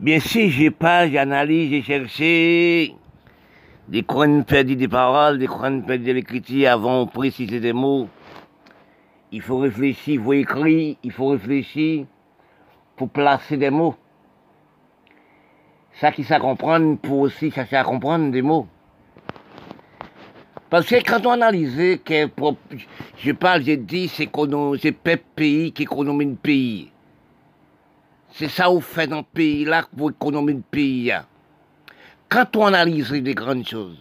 Bien si j'ai pas, j'analyse, j'ai cherché des coins perdus des paroles, des coins perdus de l'écriture avant de préciser des mots. Il faut réfléchir, il faut écrire, il faut réfléchir pour placer des mots. Ça qui sait comprendre pour aussi chercher à comprendre des mots. Parce que quand on analyse, je parle, j'ai dit, c'est pays qui économise le pays. C'est ça qu'on fait dans le pays là pour économiser le pays. Quand on analyse des grandes choses,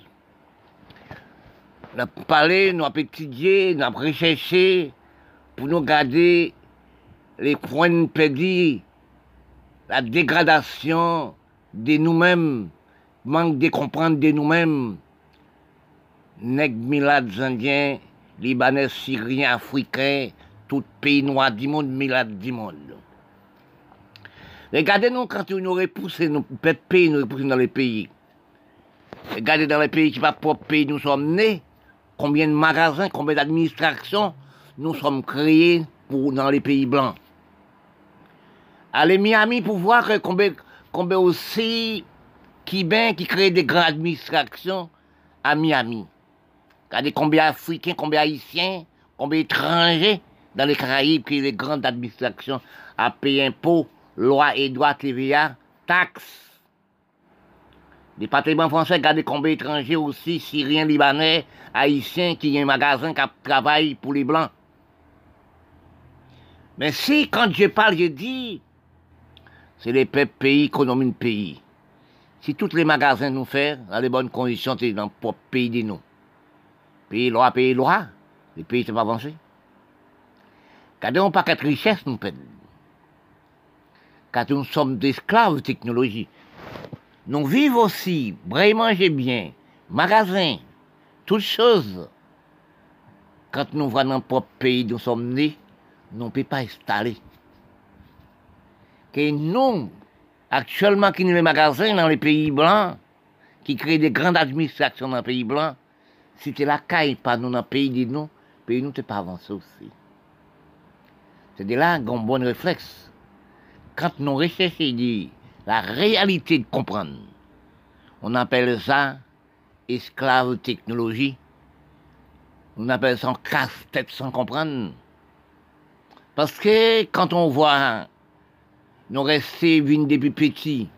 on a parlé, on a étudié, on a recherché pour nous garder les points perdus, la dégradation de nous-mêmes, manque de comprendre de nous-mêmes. Nèg milades indiens, libanais, syriens, africains, tout pays noir du monde, milades du monde. Regardez-nous quand nous repoussons, nos pays nous repoussons dans les pays. Regardez dans les pays qui pas propre pays, nous sommes nés. Combien de magasins, combien d'administrations nous sommes créés dans les pays blancs. Allez Miami pour voir combien, combien aussi qui bien qui crée des grandes administrations à Miami. Regardez combien d'Africains, combien d'Haïtiens, combien d'étrangers dans les Caraïbes qui ont les grandes administrations à payer impôts loi et droit TVA, taxes. Département français, regardez combien d'étrangers aussi, Syriens, Libanais, Haïtiens, qui ont un magasin qui travaille pour les Blancs. Mais si, quand je parle, je dis, c'est les peuples pays, économie de pays. Si tous les magasins nous font dans les bonnes conditions, c'est dans le propre pays de nous. Pays loi, pays loi, les pays ne sont pas avancés. Regardez, on pas quatre richesses nous perdons car nous sommes d'esclaves de technologie. Nous vivons aussi, vraiment j'ai bien, magasin, toutes choses. Quand nous voyons dans notre propre pays, nous sommes nés, nous ne pouvons pas installer. Que nous, actuellement, qui nous les magasins dans les pays blancs, qui créent des grandes administrations dans les pays blancs, si c'était la caille, pas nous dans le pays de nous, le pays nous n'est pas avancé aussi. C'est de là un bon réflexe quand nous recherchons la réalité de comprendre, on appelle ça esclave technologie. On appelle ça casse-tête sans comprendre. Parce que quand on voit nous rester vus depuis petits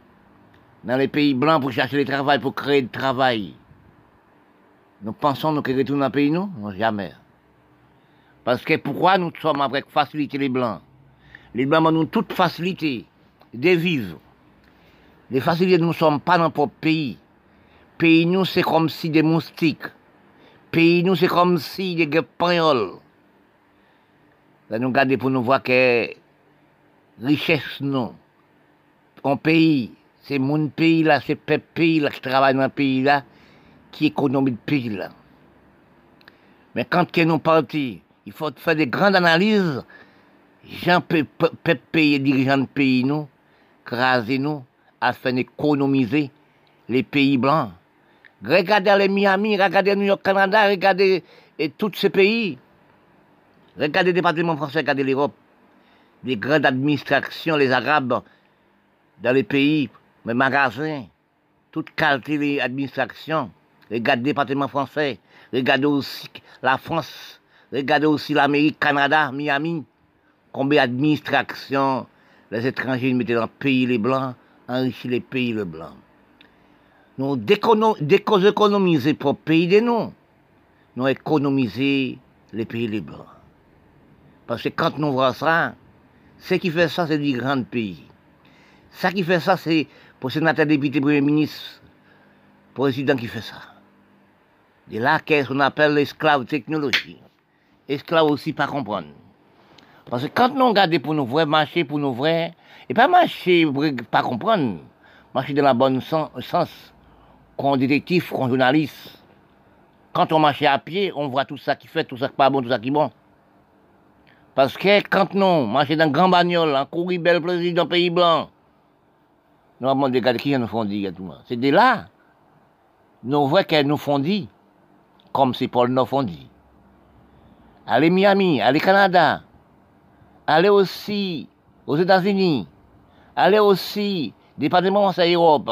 dans les pays blancs pour chercher le travail, pour créer du travail, nous pensons nous retourner dans le pays, nous? Non, jamais. Parce que pourquoi nous sommes avec facilité les blancs? Les Blancs nous toute facilité de vivre. Les facilités, nous ne sommes pas dans notre pays. Pays, nous, c'est comme si des moustiques. Pays, nous, c'est comme si des guépagnols. Là, nous regardons pour nous voir que richesse, non. Un pays, c'est mon pays là, c'est le pays là qui travaille dans le pays là, qui économise le pays là. Mais quand nous partons, il faut faire des grandes analyses Jean peut payer dirigeants de pays nous, craser nous, afin d'économiser les pays blancs. Regardez les Miami, regardez New York, Canada, regardez tous ces pays. Regardez le département français, regardez l'Europe. Les grandes administrations, les Arabes, dans les pays, les magasins, toute qualité administrations. Regardez le département français, regardez aussi la France, regardez aussi l'Amérique, Canada, Miami combien d'administrations les étrangers mettaient dans le pays les blancs, enrichis les pays les blancs. Nous déconomiser pour le pays de nous, nous économiser les pays les blancs. Parce que quand nous voyons ça, ce qui fait ça, c'est du grand pays. Ce qui fait ça, c'est pour sénateur, député, premier ministre, président qui fait ça. De là qu'est-ce qu'on appelle l'esclave technologie. Esclave aussi pas comprendre. Parce que quand nous regardons pour nous vrais, marcher pour nous vrais, et pas marcher pas comprendre, marcher dans la bonne sens, sens qu'on détective, qu'on journaliste. Quand on marche à pied, on voit tout ça qui fait, tout ça qui pas bon, tout ça qui est bon. Parce que quand nous marchons dans grand bagnole, en courir belle plaisir dans le pays blanc, nous avons regardé qui nous font dire tout C'est de là, nous voyons qu'elles nous font dire, comme c'est Paul nous font dire. Allez Miami, allez Canada, allez aussi aux États-Unis, allez aussi Département, c'est Europe.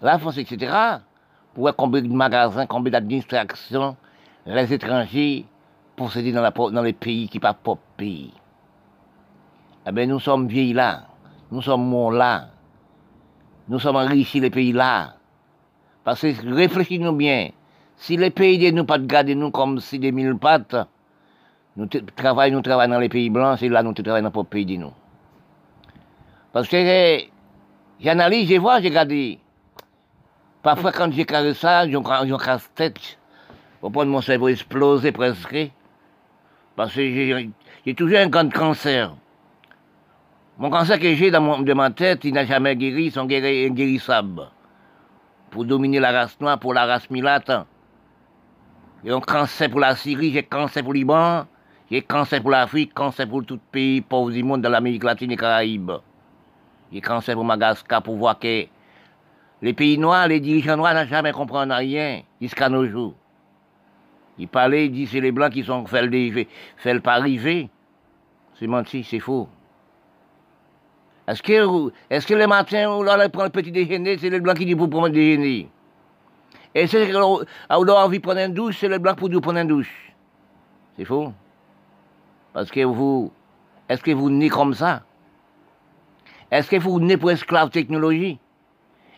La France, etc. Pour combien de magasins, combien d'administrations, les étrangers possédés dans, la, dans les pays qui ne pas propre pays. Eh bien, nous sommes vieilles là. Nous sommes morts là. Nous sommes enrichis les pays là. Parce que réfléchissez-nous bien. Si les pays de nous pas nous comme si des mille pattes, nous travaillons, nous travaillons dans les pays blancs, c'est là nous travaillons dans le pays de nous. Parce que j'analyse, je vois, j'ai regardé. Parfois, quand j'ai carré ça, j'ai casse-tête. Au point de mon cerveau exploser presque. Parce que j'ai toujours un grand cancer. Mon cancer que j'ai dans de ma tête, il n'a jamais guéri, ils sont guérissables. Pour dominer la race noire, pour la race milate. J'ai un cancer pour la Syrie, j'ai cancer pour Liban, j'ai cancer pour l'Afrique, cancer pour tout pays pauvre du monde dans l'Amérique latine et Caraïbes. J'ai cancer pour Madagascar pour voir que les pays noirs, les dirigeants noirs n'ont jamais compris rien jusqu'à nos jours. Ils parlaient, ils disent c'est les blancs qui sont fait le, fait le pas arriver. C'est menti, c'est faux. Est-ce que, est que le matin, on prend le petit déjeuner, c'est les blancs qui disent pour prendre le déjeuner? Et c'est qu'on a envie de prendre une douche, c'est les blancs pour nous prendre une douche. C'est faux. Parce que vous, est-ce que vous nez comme ça? Est-ce que vous nez pour esclave technologie?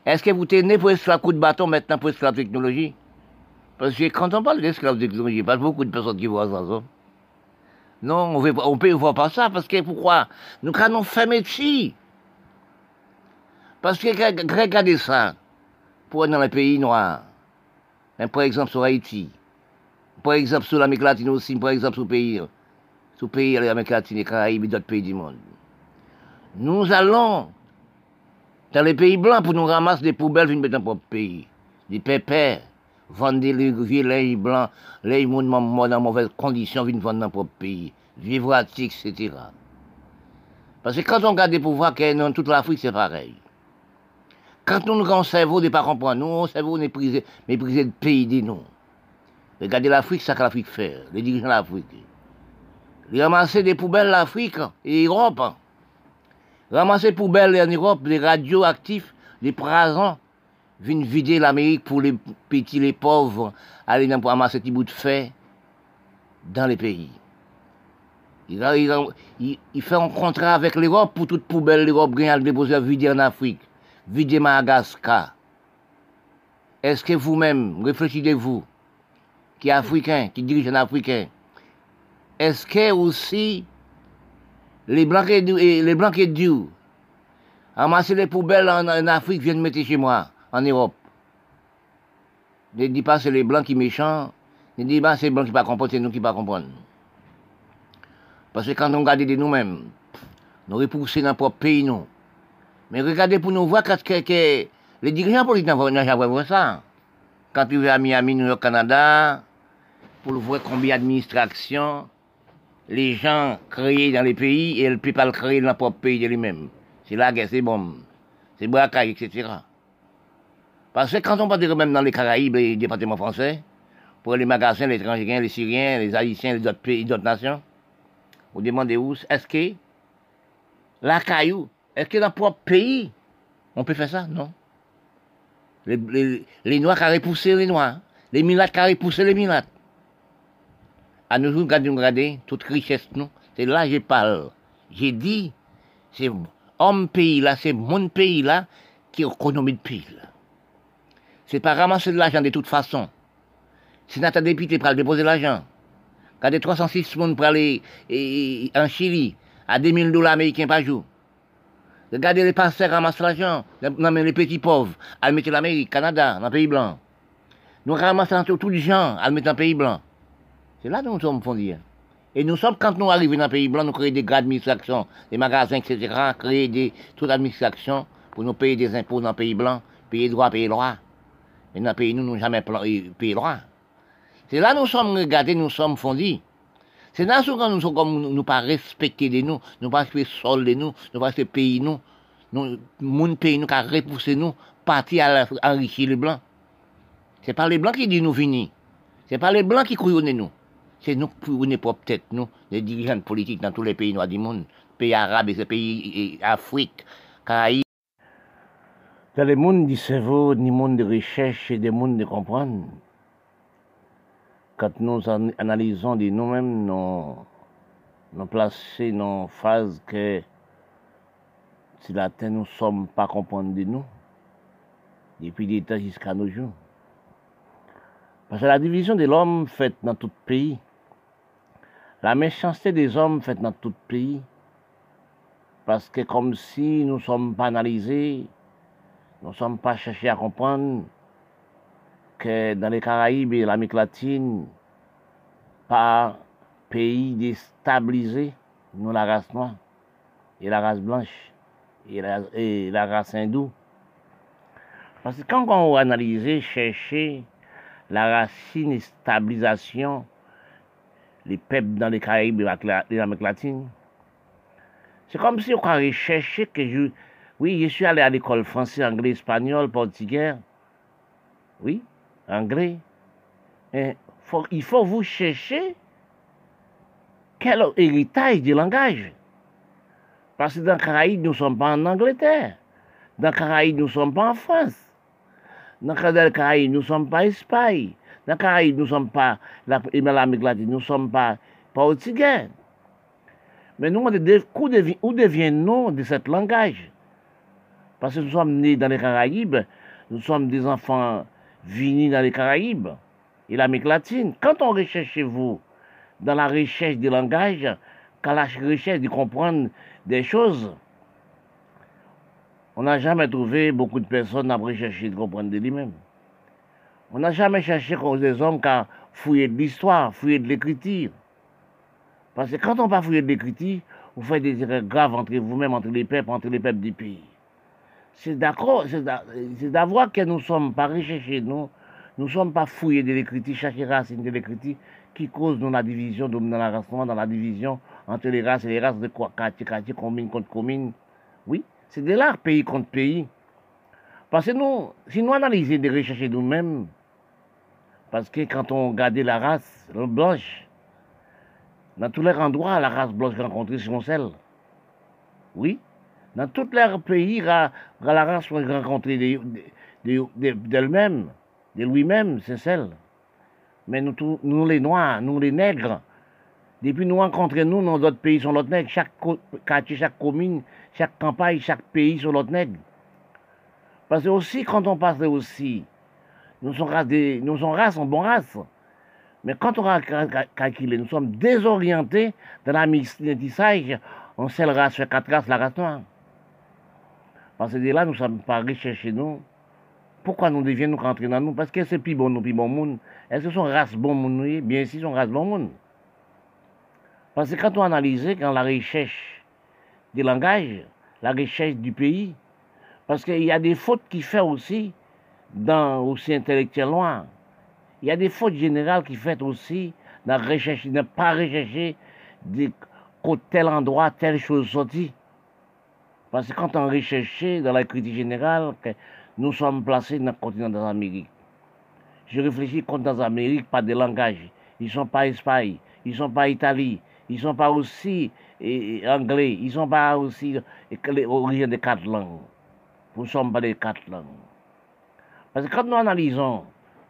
Est-ce que vous êtes né pour esclave coup de bâton maintenant pour esclave technologie? Parce que quand on parle d'esclave technologie, pas beaucoup de personnes qui voient ça. Non, on ne peut voir pas ça, parce que pourquoi? Nous avons fait métier. Parce que regardez ça, pour dans les pays noirs, hein, par exemple sur Haïti, par exemple sur l'Amérique latine aussi, par exemple sur le pays, le pays l'Amérique latine, les Caraïbes et d'autres pays du monde. Nous allons dans les pays blancs pour nous ramasser des poubelles dans notre pays. Des pépères, vendre des lait blancs, les gens dans mauvaises conditions, viennent vendre dans notre pays. Vivre etc. Parce que quand on regarde les pouvoirs a dans toute l'Afrique, c'est pareil. Quand nous, notre cerveau n'est pas nous, notre cerveau méprisé, méprisé le pays de nous. Regardez l'Afrique, ça que l'Afrique fait, les dirigeants de l'Afrique. Ils des poubelles l'Afrique et l'Europe. Ramasser des poubelles en Europe, les radioactifs, les présents, viennent vider l'Amérique pour les petits, les pauvres, aller dans ramasser des bouts de fer dans les pays. Il, fait un contrat avec l'Europe pour toute poubelle l'Europe gagne à déposer vider en Afrique videz Madagascar. Est-ce que vous-même, réfléchissez-vous, qui est africain, qui dirige un africain, est-ce que aussi les blancs et les blancs et Dieu, les poubelles en, Afrique viennent mettre chez moi, en Europe. Ne dis pas c'est les blancs qui méchants, ne dis pas c'est les blancs qui ne comprennent, c'est nous qui ne comprendre. Parce que quand on regarde de nous-mêmes, nous repoussons dans notre propre pays. Mais regardez pour nous voir que, que, les dirigeants politiques n'ont jamais vu ça. Quand tu vas à Miami, New York, Canada, pour voir combien d'administrations les gens créent dans les pays et elles ne peuvent pas le créer dans leur propre pays de lui-même. C'est la guerre, c'est bon. C'est braquage, etc. Parce que quand on parle de même dans les Caraïbes et les départements français, pour les magasins, les étrangers, les Syriens, les Haïtiens, les autres pays, d'autres nations, vous demandez où, est-ce que la caillou, est-ce que dans le propre pays, on peut faire ça? Non. Les, Noirs qui ont repoussé les Noirs. Les Milates qui ont repoussé les Milates. À nous, regardons, regardez, toute richesse, nous. C'est là que je parle. J'ai dit, c'est homme pays là, c'est mon pays là, qui est économie de pays là. C'est pas ramasser de l'argent de toute façon. Notre député pour déposer l'argent, quand des 306 personnes pour aller en Chili à 2000 dollars américains par jour, Regardez les pasteurs ramassent l'argent. les petits pauvres, à mettre l'Amérique, Canada, dans le pays blanc. Nous ramassons tous les gens à mettre dans le pays blanc. C'est là que nous sommes fondés. Et nous sommes, quand nous arrivons dans le pays blanc, nous créons des grades d'administration, des magasins, etc., créer des, toute l'administration pour nous payer des impôts dans le pays blanc, payer droit, payer droit. Et dans le pays, nous, nous jamais payé droit. C'est là que nous sommes regardés, nous sommes fondés. C'est ce cas nous sommes comme nous pas respecter de nous, nous pas respecter sol de nous, nous pas respecter pays nous, nous, mon pays nous qui a repoussé nous, partir à enrichir les blancs. C'est pas les blancs qui disent nous venir. C'est pas les blancs qui couillonnent nous. C'est nous qui couillonnons peut-être nous, les dirigeants politiques dans tous les pays noirs du monde, pays arabes et pays Afrique, Caraïbes. Dans le monde du cerveau, ni monde de recherche et des mondes de comprendre, quand nous analysons de nous-mêmes, nous, nous placer dans phase que si la terre nous sommes pas comprendre de nous, depuis des temps jusqu'à nos jours. Parce que la division de l'homme faite dans tout pays, la méchanceté des hommes faite dans tout pays, parce que comme si nous ne sommes pas analysés, nous ne sommes pas cherchés à comprendre que dans les Caraïbes et l'Amérique latine, par pays déstabilisé, nous la race noire et la race blanche et la, race hindoue. Parce que quand on analyse, chercher la racine et stabilisation, les peuples dans les Caraïbes et l'Amérique latine, c'est comme si on avait cherché que je... Oui, je suis allé à l'école français, anglais, espagnol, portugais. Oui, anglais. Il faut vous chercher quel héritage du langage. Parce que dans les Caraïbes, nous ne sommes pas en Angleterre. Dans les Caraïbes, nous ne sommes pas en France. Dans les Caraïbes, nous ne sommes pas en Espagne. Dans les Caraïbes, nous ne sommes pas l'Amérique latine, nous ne sommes pas portugais. Mais nous, où deviennent-nous de ce langage? Parce que nous sommes nés dans les Caraïbes, nous sommes des enfants venus dans les Caraïbes et l'Amérique latine. Quand on recherche chez vous, dans la recherche du langage, quand la recherche de comprendre des choses, on n'a jamais trouvé beaucoup de personnes à rechercher de comprendre de lui-même. On n'a jamais cherché comme des hommes qu'à fouiller de l'histoire, fouiller de l'écriture. Parce que quand on va fouiller de l'écriture, vous faites des erreurs graves entre vous-même, entre les peuples, entre les peuples du pays. C'est d'accord, c'est d'avoir que nous ne sommes pas recherchés, nous, ne sommes pas fouillés de l'écriture, chaque racine de l'écriture qui cause dans la division, dans race dans la division entre les races et les races de quartier, quartier, commune contre commune. Oui, c'est de l'art pays contre pays. Parce que nous, si nous analysons de rechercher nous-mêmes, parce que quand on regarde la race blanche, dans tous les endroits, la race blanche rencontrée son sel. Oui, dans tous les pays, la, race rencontrée d'elle-même de lui-même, c'est celle. Mais nous, les Noirs, nous les Nègres, depuis nous rencontrons nous dans d'autres pays sont l'autre nègre, chaque quartier, chaque commune, chaque campagne, chaque pays sont l'autre nègre. Parce que aussi, quand on passe aussi, nous sommes races, nous sommes races, en bon race. Mais quand on a calculé, nous sommes désorientés dans la métissage, sait la race, fait quatre races, la race noire. Parce que là, nous ne sommes pas recherchés, nous, pourquoi nous devions nous rentrer dans nous? Parce que c'est plus bon nous, plus bon monde. Est-ce que sont race bon monde Bien sûr, sont race bon monde. Parce que quand on analyse, quand la recherche du langage, la recherche du pays, parce qu'il y a des fautes qui fait aussi dans aussi intellectuel noir. Il y a des fautes générales qui fait aussi dans la recherche, ne pas rechercher de tel endroit, telle chose sortie. Parce que quand on recherche dans la critique générale, nous sommes placés dans le continent d'Amérique. Je réfléchis contre dans l'Amérique par des langages. Ils ne sont pas Espagne, ils ne sont pas Italie, ils ne sont pas aussi anglais, ils ne sont pas aussi l'origine des quatre langues. Nous ne sommes pas des quatre langues. Parce que quand nous analysons,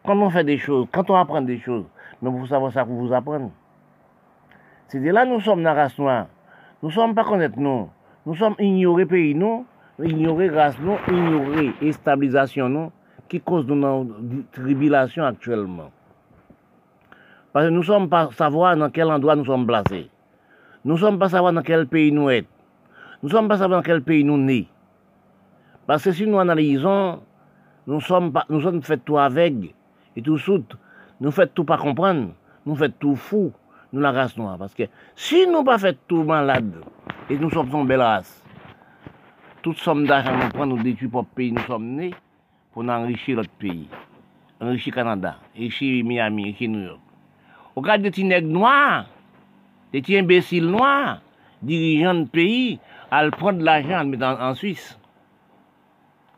quand on fait des choses, quand on apprend des choses, mais vous savez ça pour vous apprendre. C'est de là nous sommes dans la race noire. Nous ne sommes pas connaître nous. Nous sommes ignorés pays nous ignorer grâce nous, ignorer et stabilisation nous, qui cause de nos tribulations actuellement. Parce que nous ne sommes pas savoir dans quel endroit nous sommes placés. Nous ne sommes pas savoir dans quel pays nous sommes. Nous ne sommes pas savoir dans quel pays nous sommes. Parce que si nous analysons, nous sommes, pas, nous sommes faits tout avec et tout soute. Nous faisons tout pas comprendre. Nous faisons tout fou, nous la race noire. Parce que si nous pas fait tout malade, et nous sommes une belle race, toute somme d'argent nous prenons, nous détruisons pour pays nous sommes nés, pour enrichir notre pays. Enrichir Canada, enrichir Miami, enrichir New York. Au cas de petits noirs, des petits imbéciles noirs, dirigeants de pays, à prendre l'argent, à le mettre en, Suisse.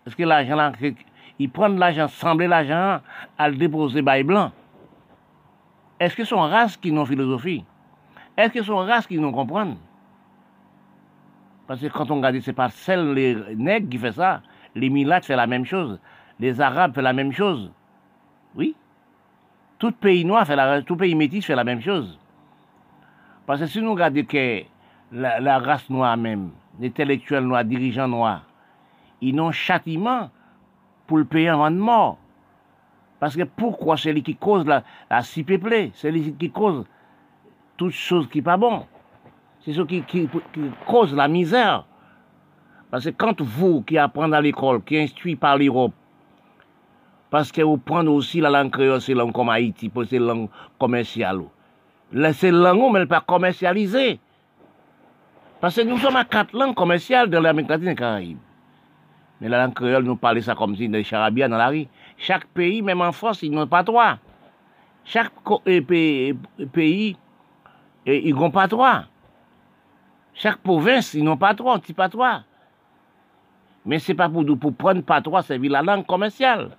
Est-ce que l'argent là, ils prennent l'argent, sembler l'argent, à le déposer par les blancs. Est-ce que ce sont races qui n'ont philosophie? Est-ce que ce sont races qui nous comprennent? Parce que quand on regarde, c'est pas celle les nègres qui fait ça. Les Milates font la même chose. Les Arabes font la même chose. Oui. Tout pays noir fait la, tout pays métis fait la même chose. Parce que si nous regardons que la, race noire même, l'intellectuel noir, dirigeant noir, ils n'ont châtiment pour le payer avant de mort. Parce que pourquoi c'est lui qui cause la, la si peuplée, c'est lui qui cause toutes choses qui pas bon. C'est ce qui, qui, cause la misère. Parce que quand vous qui apprenez à l'école, qui instruit par l'Europe, parce que vous prenez aussi la langue créole, c'est langue comme Haïti, c'est langue commerciale. C'est langue, mais elle pas commercialisée. Parce que nous sommes à quatre langues commerciales de l'Amérique latine et Caraïbes. Mais la langue créole, nous parlons ça comme si des charabia dans la rue. Chaque pays, même en France, ils n'ont pas droit. Chaque pays, ils n'ont pas droit. Chaque province, ils n'ont pas droit, petit patois. Mais c'est pas pour, pour prendre patois, c'est la langue commerciale.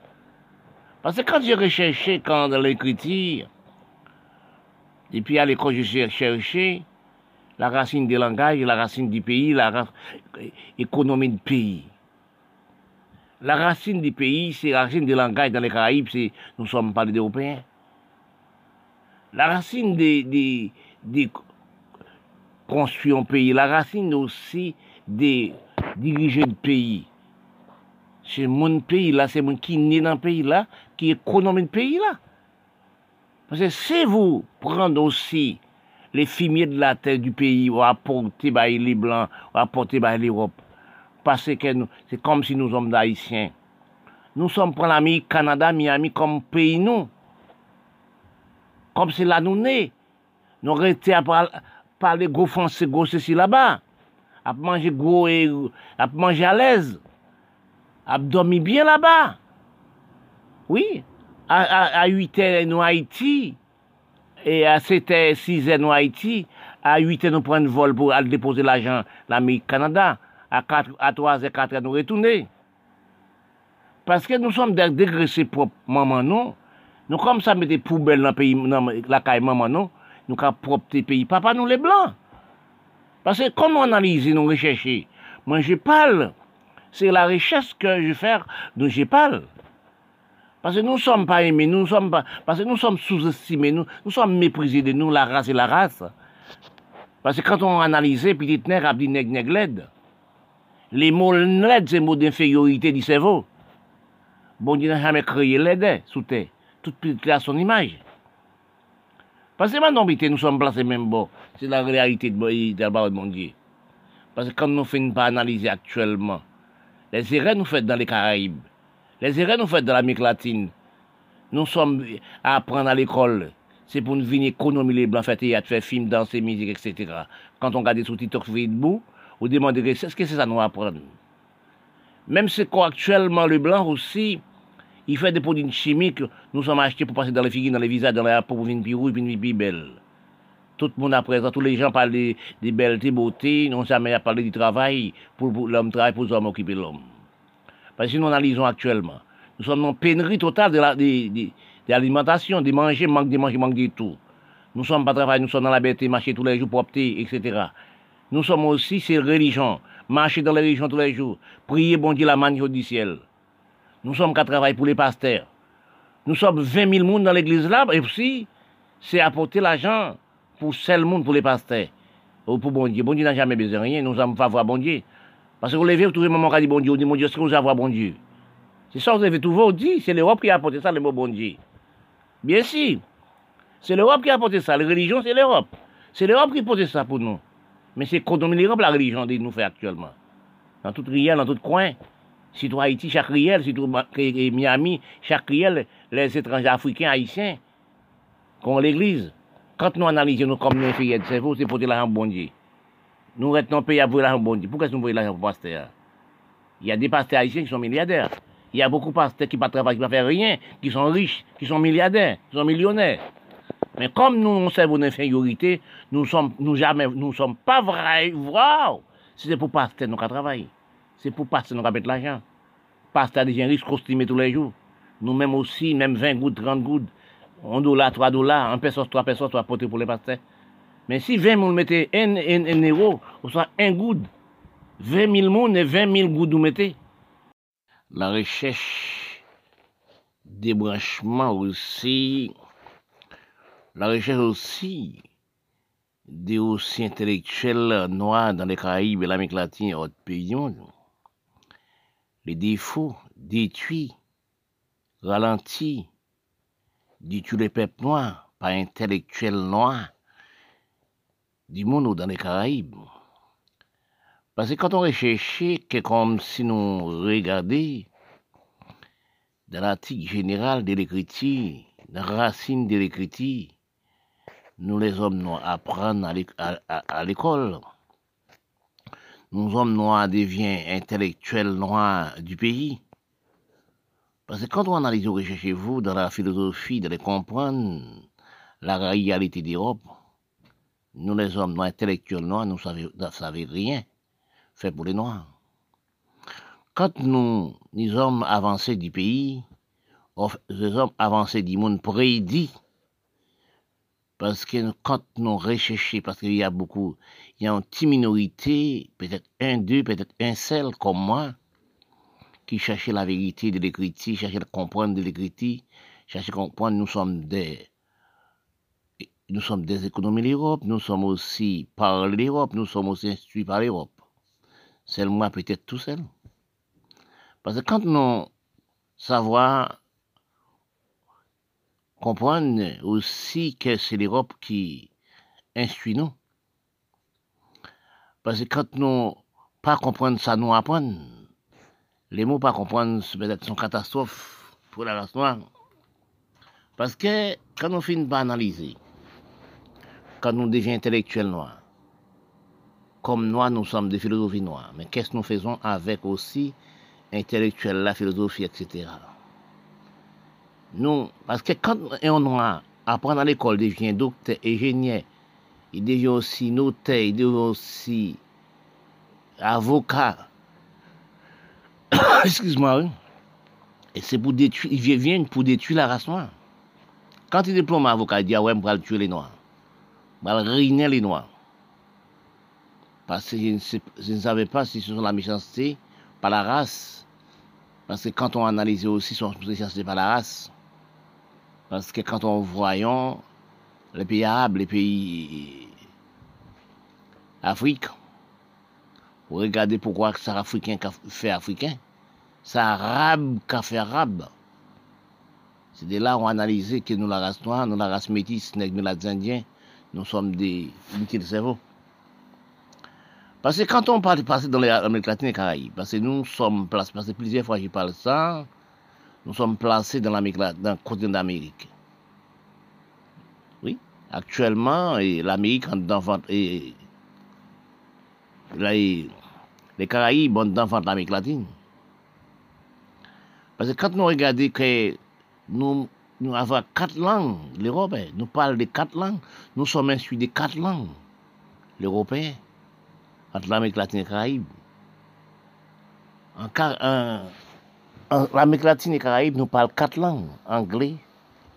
Parce que quand j'ai recherché, quand dans l'écriture, et puis à l'école, j'ai cherché la racine des langages, la racine du pays, la du pays. La racine du pays, c'est la racine des langages dans les Caraïbes, c'est nous sommes pas des Européens. La racine des, des, des construire un pays, la racine aussi des diriger le pays. C'est mon pays là, c'est mon qui naît dans le pays là, qui économise le pays là. Parce que si vous prenez aussi les fumiers de la terre du pays, ou apporter par les Blancs, ou apporter par l'Europe, parce que c'est comme si nous sommes d'Haïtiens. Nous sommes pour l'ami Canada, Miami comme pays nous. Comme c'est là nous nés. Nous restons à parler gros français, gros ceci là-bas. À manger gros et à manger à l'aise. À dormir bien là-bas. Oui. À, à, à 8 h nous Haïti. Et à 7 h 6 h nous Haïti. À 8 h nous prenons vol pour aller déposer l'argent l'Amérique Canada. à, 4, à 3 et 4 nous retourner. Parce que nous sommes dégraissés pour maman, non. Nous, comme ça, mettez poubelles dans, le pays, dans la caille maman, non. Nous, qu'à propre pays. Papa, nous, les blancs. Parce que quand nous analysons, nous rechercher moi, je parle. C'est la richesse que je fais, donc je parle. Parce que nous ne sommes pas aimés, nous sommes pas, parce que nous sommes sous-estimés, nous, nous sommes méprisés de nous, la race et la race. Parce que quand on analyse, petit nègre, abdi nègre, nègre, Les mots led, c'est mots d'infériorité du cerveau. Bon Dieu n'a jamais créé l'aide sous terre. Toute petite à son image. Parce que maintenant, nous sommes placés même bon. C'est la réalité de, de, mon Dieu. Parce que quand nous faisons pas analyser actuellement, les erreurs nous faites dans les Caraïbes, les erreurs nous faites dans l'Amérique latine, nous sommes à apprendre à l'école. C'est pour nous venir économiser les blancs, faire théâtre, faire film, danser, musique, etc. Quand on regarde des sous-titres debout, on demande qu'est-ce que c'est ça nous apprendre? Même si actuellement le blanc aussi, il fait des produits chimiques, nous sommes achetés pour passer dans les figures, dans les visages, dans les pour venir plus rouge, puis plus belle. Tout le monde à présent, tous les gens parlent des, des belletés, beauté, non jamais à parler du travail, pour, l'homme travaille pour l'homme occuper l'homme. Parce que nous analysons actuellement, nous sommes en pénurie totale de l'alimentation, de, de, de, manger, manque de manger, manque de tout. Nous sommes pas travail, nous sommes dans la bêtise, marcher tous les jours pour opter, etc. Nous sommes aussi, c'est religion, marcher dans les religions tous les jours, prier bon Dieu la manne du ciel. Nous sommes qu'à travailler pour les pasteurs. Nous sommes 20 000 monde dans l'église là, et aussi, c'est apporter l'argent pour seul monde pour les pasteurs. Ou pour bon Dieu. Bon Dieu n'a jamais besoin de rien, nous sommes voir bon Dieu. Parce que vous levez, vous trouvez moment qui dit bon Dieu, vous dites mon Dieu, est-ce que vous avez bon Dieu? C'est ça, vous avez tout vous dit, c'est l'Europe qui a apporté ça, le mot bon Dieu. Bien sûr. C'est l'Europe qui a apporté ça. La religion, c'est l'Europe. C'est l'Europe qui a apporté ça pour nous. Mais c'est l'Europe, la religion, dit nous fait actuellement. Dans toute rivière, dans tout coin surtout Haïti, chaque riel, surtout Miami, chaque riel, les étrangers africains, haïtiens, qu'on l'église. Quand nous analysons nous comme nous filles de cerveau, c'est pour l'argent bon Dieu. Nous restons payés à l'argent bon Dieu. Pourquoi est-ce que nous voyons l'argent pour pasteur? Il y a des pasteurs haïtiens qui sont milliardaires. Il y a beaucoup de pasteurs qui ne travaillent, qui ne font rien, qui sont riches, qui sont milliardaires, qui sont millionnaires. Men kom nou nou servoun inferiorite, nou som, nou jamen, nou som pa vray vraw. Se se pou paste nou ka travay. Se pou paste nou ka bet l'ajan. Paste a dejen riche kostime tou le jou. Nou menm osi, menm 20 goud, 30 goud, 1 dola, 3 dola, 1 pesos, 3 pesos, 3 pote pou le paste. Men si 20 moun mette 1 euro, ou sa 1 goud, 20 mil moun e 20 mil goud ou mette. La rechèche, débranchement aussi, la recherche aussi des aussi intellectuels noirs dans les Caraïbes et l'Amérique latine et autres pays les défauts détruits, ralentis, du tous les peuples noirs par intellectuels noirs du monde dans les Caraïbes. Parce que quand on recherchait, comme si nous regardions dans l'article général de l'écriture, la racine de l'écriture, nous les hommes noirs apprennent à l'école. Nous hommes noirs deviennent intellectuels noirs du pays. Parce que quand on analyse recherchez-vous dans la philosophie de les comprendre la réalité d'Europe, nous les hommes noirs intellectuels noirs, nous ne savons rien fait pour les Noirs. Quand nous, les hommes avancés du pays, les hommes avancés du monde prédit, parce que quand nous recherchons, parce qu'il y a beaucoup, il y a une petite minorité, peut-être un, deux, peut-être un seul comme moi, qui cherchait la vérité de l'écriture, cherchait à comprendre de l'écriture, cherchait à comprendre, nous sommes des, nous sommes des économies de l'Europe, nous sommes aussi par l'Europe, nous sommes aussi instruits par l'Europe moi peut-être tout seul. Parce que quand nous savons comprendre aussi que c'est l'Europe qui instruit nous, parce que quand nous pas comprendre ça, nous apprendre. Les mots pas comprendre, peut-être une catastrophe pour la race noire. Parce que quand on finit par analyser, quand nous devenons intellectuels noirs, comme nous, nous sommes des philosophies noires. Mais qu'est-ce que nous faisons avec aussi intellectuels, la philosophie, etc. Nous, parce que quand un noir apprend à l'école, devient docteur, ingénieur, il devient aussi notaire, il devient aussi avocat. Excuse-moi, Et c'est pour détruire, il vient pour détruire la race noire. Quand il diplôme avocat, il dit, ah ouais, je vais tuer les noirs. Je vais ruiner les noirs. Parce que je ne, savais pas si ce sont la méchanceté par la race. Parce que quand on analysait aussi son méchanceté par la race, parce que quand on voyait les pays arabes, les pays vous regardez pourquoi c'est africain fait africain, c'est arabe qui fait arabe. C'est de là où on analysait que nous, la race noire, nous, la race métisse, nous, les Indiens, nous sommes des unités de cerveau. Parce que quand on parle de passer dans l'Amérique latine et Caraïbes, parce que nous sommes placés, parce que plusieurs fois je parle ça, nous sommes placés dans dans le continent d'Amérique. Oui, actuellement, l'Amérique et, les, Caraïbes ont d'enfants de l'Amérique latine. Parce que quand nous regardons que nous, avons quatre langues, l'Europe, nous parlons de quatre langues, nous sommes instruits de quatre langues, l'Européen entre l'Amérique latine et les Caraïbes. En, l'Amérique latine et Caraïbes, nous parlons quatre langues anglais,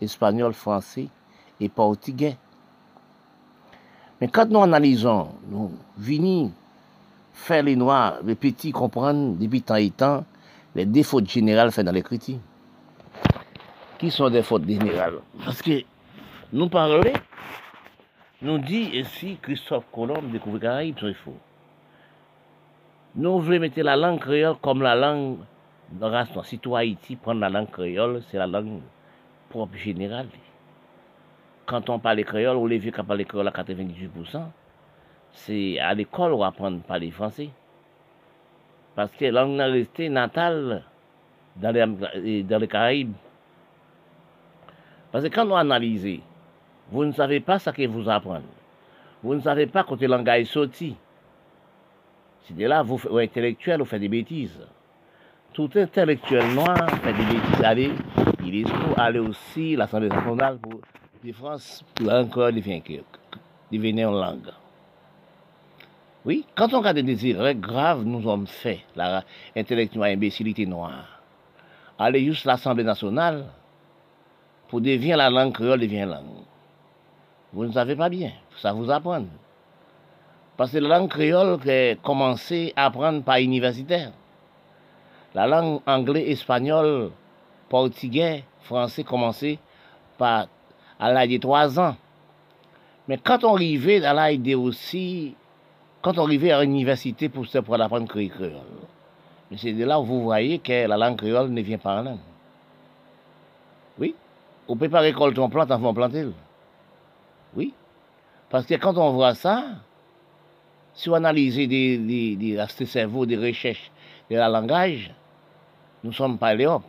espagnol, français et portugais. Mais quand nous analysons, nous venons faire les noirs, les petits comprendre depuis temps et temps les défauts généraux faits dans l'écriture. Qui sont des fautes générales? Parce que nous parlons, nous dit ici Christophe Colomb découvre Caraïbes, c'est faux. Nous voulons mettre la langue créole comme la langue de race Si toi, Haïti, prendre la langue créole, c'est la langue propre générale. Quand on parle créole, ou les vieux qui parlent créole à 98%, c'est à l'école qu'on apprend à parler français. Parce que la langue est restée natale dans les, dans les Caraïbes. Parce que quand on analyse, vous ne savez pas ce que vous apprenez. Vous ne savez pas quand le langage est sorti. C'est là, vous, vous intellectuel, vous faites des bêtises. Tout intellectuel noir fait des bêtises. Allez, il est aller aussi l'Assemblée nationale pour France, pour encore devenir une langue. Oui, quand on regarde des erreurs graves, nous avons fait, la intellectuelle imbécilité noire. Allez juste l'Assemblée nationale pour devenir la langue créole, devient langue. Vous ne savez pas bien, ça vous apprend. Parce que la langue créole a commencé à apprendre par universitaire. La langue anglais, espagnol, portugais, français commençaient par à l'âge de trois ans. Mais quand on arrivait à l'âge de aussi, quand on arrivait à l'université pour se pour apprendre créole, mais c'est de là où vous voyez que la langue créole ne vient pas en langue. Oui. On peut pas récolter une plante avant de planter. Oui. Parce que quand on voit ça, si on analyse des, des, des, cerveaux, des recherches de la langage, nous ne sommes pas l'Europe.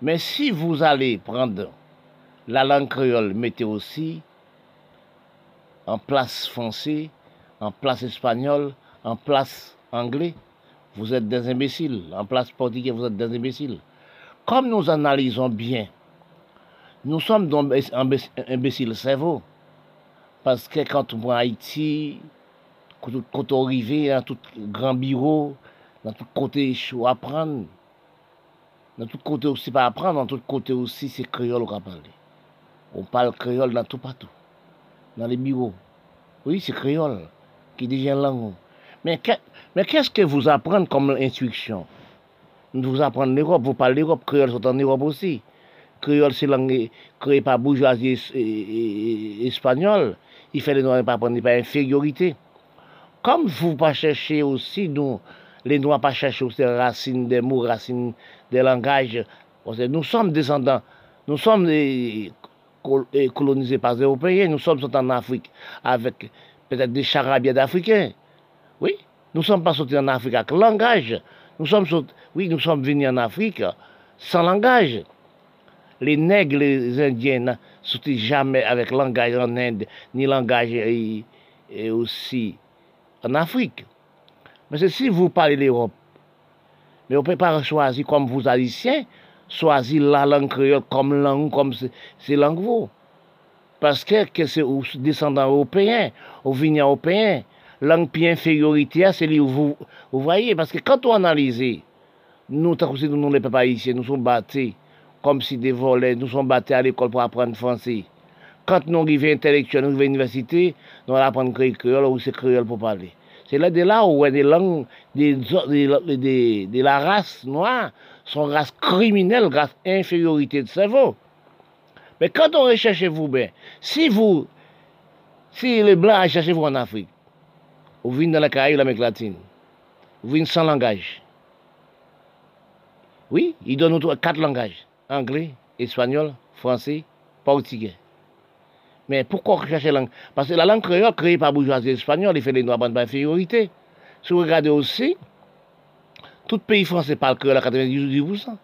Mais si vous allez prendre la langue créole, mettez aussi en place français, en place espagnol, en place anglais, vous êtes des imbéciles. En place portugais, vous êtes des imbéciles. Comme nous analysons bien, nous sommes donc imbéciles cerveau. Parce que quand on voit Haïti, quand on arrive dans tout grand bureau, dans tout côté, il apprendre. Dans tout côté aussi, pas apprendre, dans tout côté aussi, c'est créole qu'on parle. On parle créole dans tout partout. Dans les bureaux. Oui, c'est créole qui devient langue. Mais qu'est-ce que vous apprenez comme instruction? Vous apprenez l'Europe, vous parlez l'Europe, créole c'est en Europe aussi. Créole, c'est langue créée par bourgeoisie espagnole. Il fait les noirs pas prendre par infériorité. Comme vous pas chercher aussi, nous, les noirs pas chercher aussi racines des mots, racines des langages. Nous sommes descendants, nous sommes colonisés par les Européens, nous sommes en Afrique avec peut-être des charabia d'Africains. Oui, nous ne sommes pas sortis en Afrique avec langage. Nous sommes oui, nous sommes venus en Afrique sans langage. Les nègres, les Indiens, ne sortent jamais avec langage en Inde, ni langage aussi en Afrique. Parce que si vous parlez l'Europe, mais on ne peut pas choisir comme vous haïtiens, choisir la langue créole comme langue, comme c'est langue vous. Parce que, que c'est aux descendants européens, aux vignes européens, langue puis infériorité, c'est lui vous, vous voyez. Parce que quand on analyse, nous, nous, nous les pas ici, nous sommes battus comme si des volets, nous sommes battus à l'école pour apprendre français. Quand nous arrivons intellectuels, nous arrivons à l'université, nous allons apprendre créole ou c'est créole pour parler. C'est là de où des langues de la race noire sont race criminelle, race infériorité de cerveau. Mais quand on recherche vous bien, si vous, si les Blancs recherchent vous en Afrique, vous venez dans la Caraïbe, l'Amérique latine, vous venez sans langage. Oui, ils donnent quatre langages anglais, espagnol, français, portugais. Mais pourquoi rechercher la langue? Parce que la langue créole, créée par bourgeoisie espagnole, il fait les noirs par infériorité. Si vous regardez aussi, tout pays français parle créole à 98%.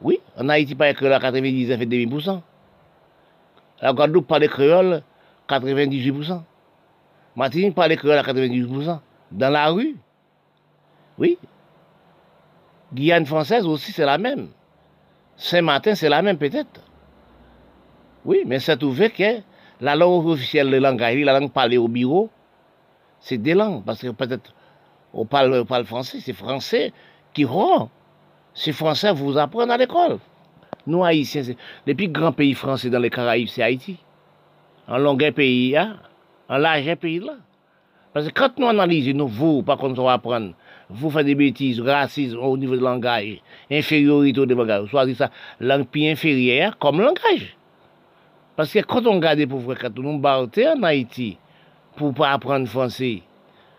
Oui, en Haïti, parle créole à 99,5%. La Guadeloupe parle créole 98%. Martinique parle créole à 98%. Dans la rue. Oui. Guyane française aussi, c'est la même. Saint-Martin, c'est la même peut-être. Oui, mais c'est ouvert que la langue officielle de la langue parlée au bureau, c'est des langues. Parce que peut-être on parle, français, c'est français qui rend. C'est français, vous apprenez à l'école. Nous, Haïtiens, le plus grand pays français dans les Caraïbes, c'est Haïti. En longueur pays, hein? en large pays là. Parce que quand nous analysons, nous, vous, par contre, on va apprendre, vous faites des bêtises, racisme au niveau du langage, infériorité au langage, soit ça, langue plus inférieure comme langage. Parce que quand on regarde pour vrai, quand nous battons en Haïti pour ne pas apprendre français,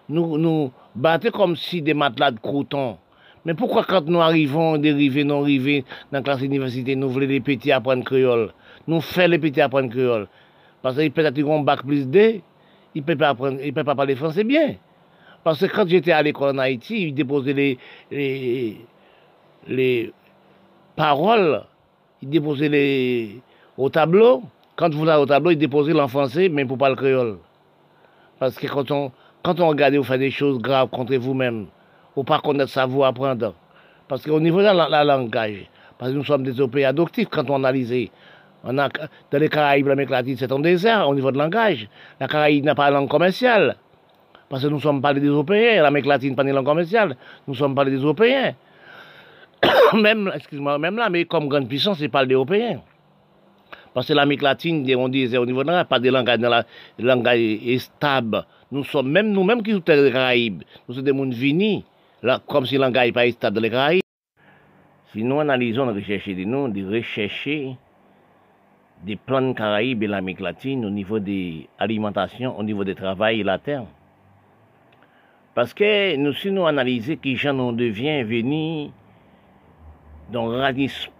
nous nous battons comme si des matelas de. Mais pourquoi quand nous arrivons, dérivés, non dans la classe université, nous voulons les petits apprendre créole? Nous faisons les petits apprendre créole. Parce qu'ils peut-être qu'ils bac plus D, ils ne peuvent pas apprendre, ils parler français bien. Parce que quand j'étais à l'école en Haïti, ils déposaient les paroles, ils déposaient les, au tableau. Quand vous allez au tableau, ils déposaient l'en français, mais pour pas le créole. Parce que quand on, quand on regarde, vous faites des choses graves contre vous-même ou pas connaître ça, vous apprendre. Parce qu'au niveau de la, langage, parce que nous sommes des pays adoptifs quand on analyse. On a, dans les Caraïbes, l'Amérique latine, c'est un désert au niveau de langage. La Caraïbe n'a pas de langue commerciale. Parce que nous sommes pas des Européens. L'Amérique latine n'a pas de langue commerciale. Nous sommes pas des Européens. même, excuse-moi, même là, mais comme grande puissance, pas des Européens. Parce que l'Amérique latine, on disait au niveau de la pas de langage, dans la langage stable. Nous sommes, même nous-mêmes qui sommes des Caraïbes, nous sommes des mondes finis là, comme si l'engagement n'est pas stable dans les Caraïbes. Si nous analysons, de noms, de rechercher des plans de Caraïbes et l'Amérique latine au niveau des alimentations, au niveau des travail et la terre. Parce que nous, si nous analysons qui gens on devient venir dans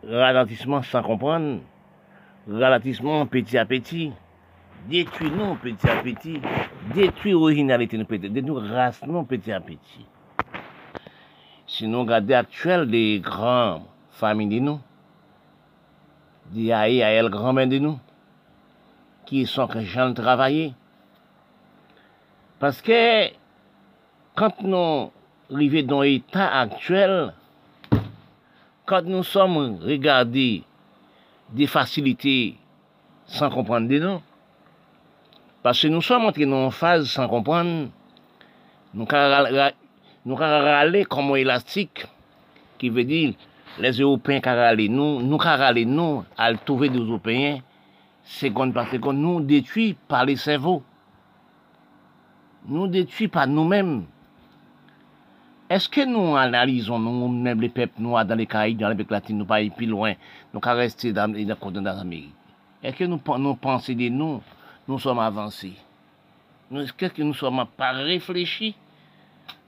ralentissement sans comprendre, ralentissement petit à petit, détruit nous petit à petit, détruit l'originalité nous petit, détruit race nous petit à petit. Si nous regardons actuel des grandes familles de nous, des elle grand-mère de nous, qui sont que gens travailler. Parce que quand nous arrivons dans l'état actuel, quand nous sommes regardés de fasilite san kompande de nou. Pase nou sa montre nou an faz san kompande, nou ka rale komo elastik, ki ve di, les Europen ka rale nou, nou ka rale nou al touve de Europen, sekonde par sekonde, nou detui par le sevo. Nou detui par nou menm. Est-ce que nous analysons nous-mêmes les peuples noirs dans les Caraïbes, dans l'Amérique latine, nous pas aller plus loin, nous pas rester dans, dans le continent d'Amérique Est-ce que nous, nous pensons de nous, nous sommes avancés Est-ce que nous ne sommes pas réfléchis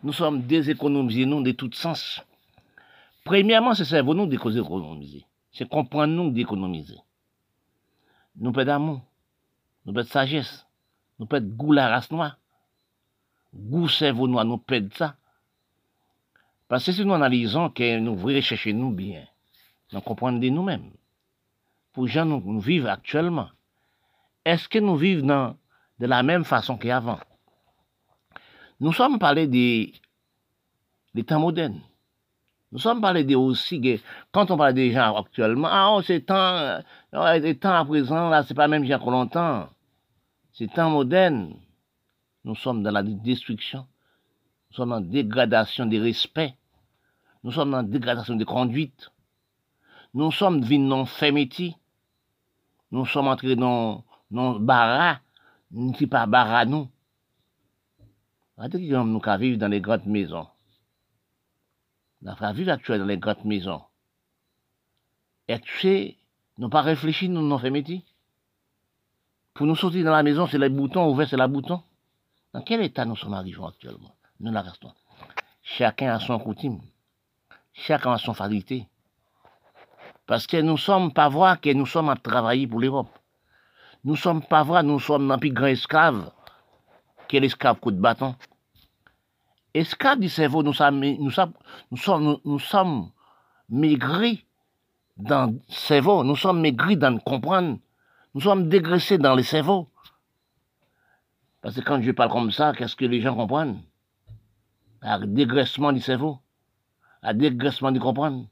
nous sommes déséconomisés, nous, de tout sens? Premièrement, c'est cerveau nous d'économiser. C'est comprendre nous d'économiser. Nous pas d'amour, nous pas de sagesse, nous pas de goût la race noire. Goût cerveau noir, nous pas de ça. Parce que si nous analysons que nous voulons chercher nous bien, nous comprenons de nous-mêmes. Pour gens nous, nous vivons actuellement, est-ce que nous vivons de la même façon qu'avant? Nous sommes parlé des, des temps modernes. Nous sommes parlé des aussi, quand on parle des gens actuellement, ah, oh, c'est temps, les temps à présent, là, c'est pas même gens qu'on longtemps. C'est temps moderne. Nous sommes dans la destruction. Nous sommes en dégradation des respects. Nous sommes en dégradation des conduites. Nous sommes devenus non fermetés. Nous sommes entrés dans, dans barra. Nous ne pas barra, nous. Regardez qui nous vivre dans les grandes maisons. Nous vivre actuellement dans les grandes maisons. Et tu sais, nous pas réfléchi, nous nous fait. Pour nous sortir dans la maison, c'est les boutons, ouverts, c'est la bouton. Dans quel état nous sommes arrivés actuellement? Nous la restons. Chacun a son coutume. Chacun a son fatalité. Parce que nous sommes pas voir que nous sommes à travailler pour l'Europe. Nous sommes pas voir, nous sommes un plus grand esclave quel esclave coup de bâton. Esclave du cerveau, nous sommes, nous sommes, nous sommes, nous, sommes maigris dans le cerveau, nous sommes maigris dans le comprendre, nous sommes dégraissés dans le cerveau. Parce que quand je parle comme ça, qu'est-ce que les gens comprennent? Un dégraissement du cerveau, un dégraissement du comprendre,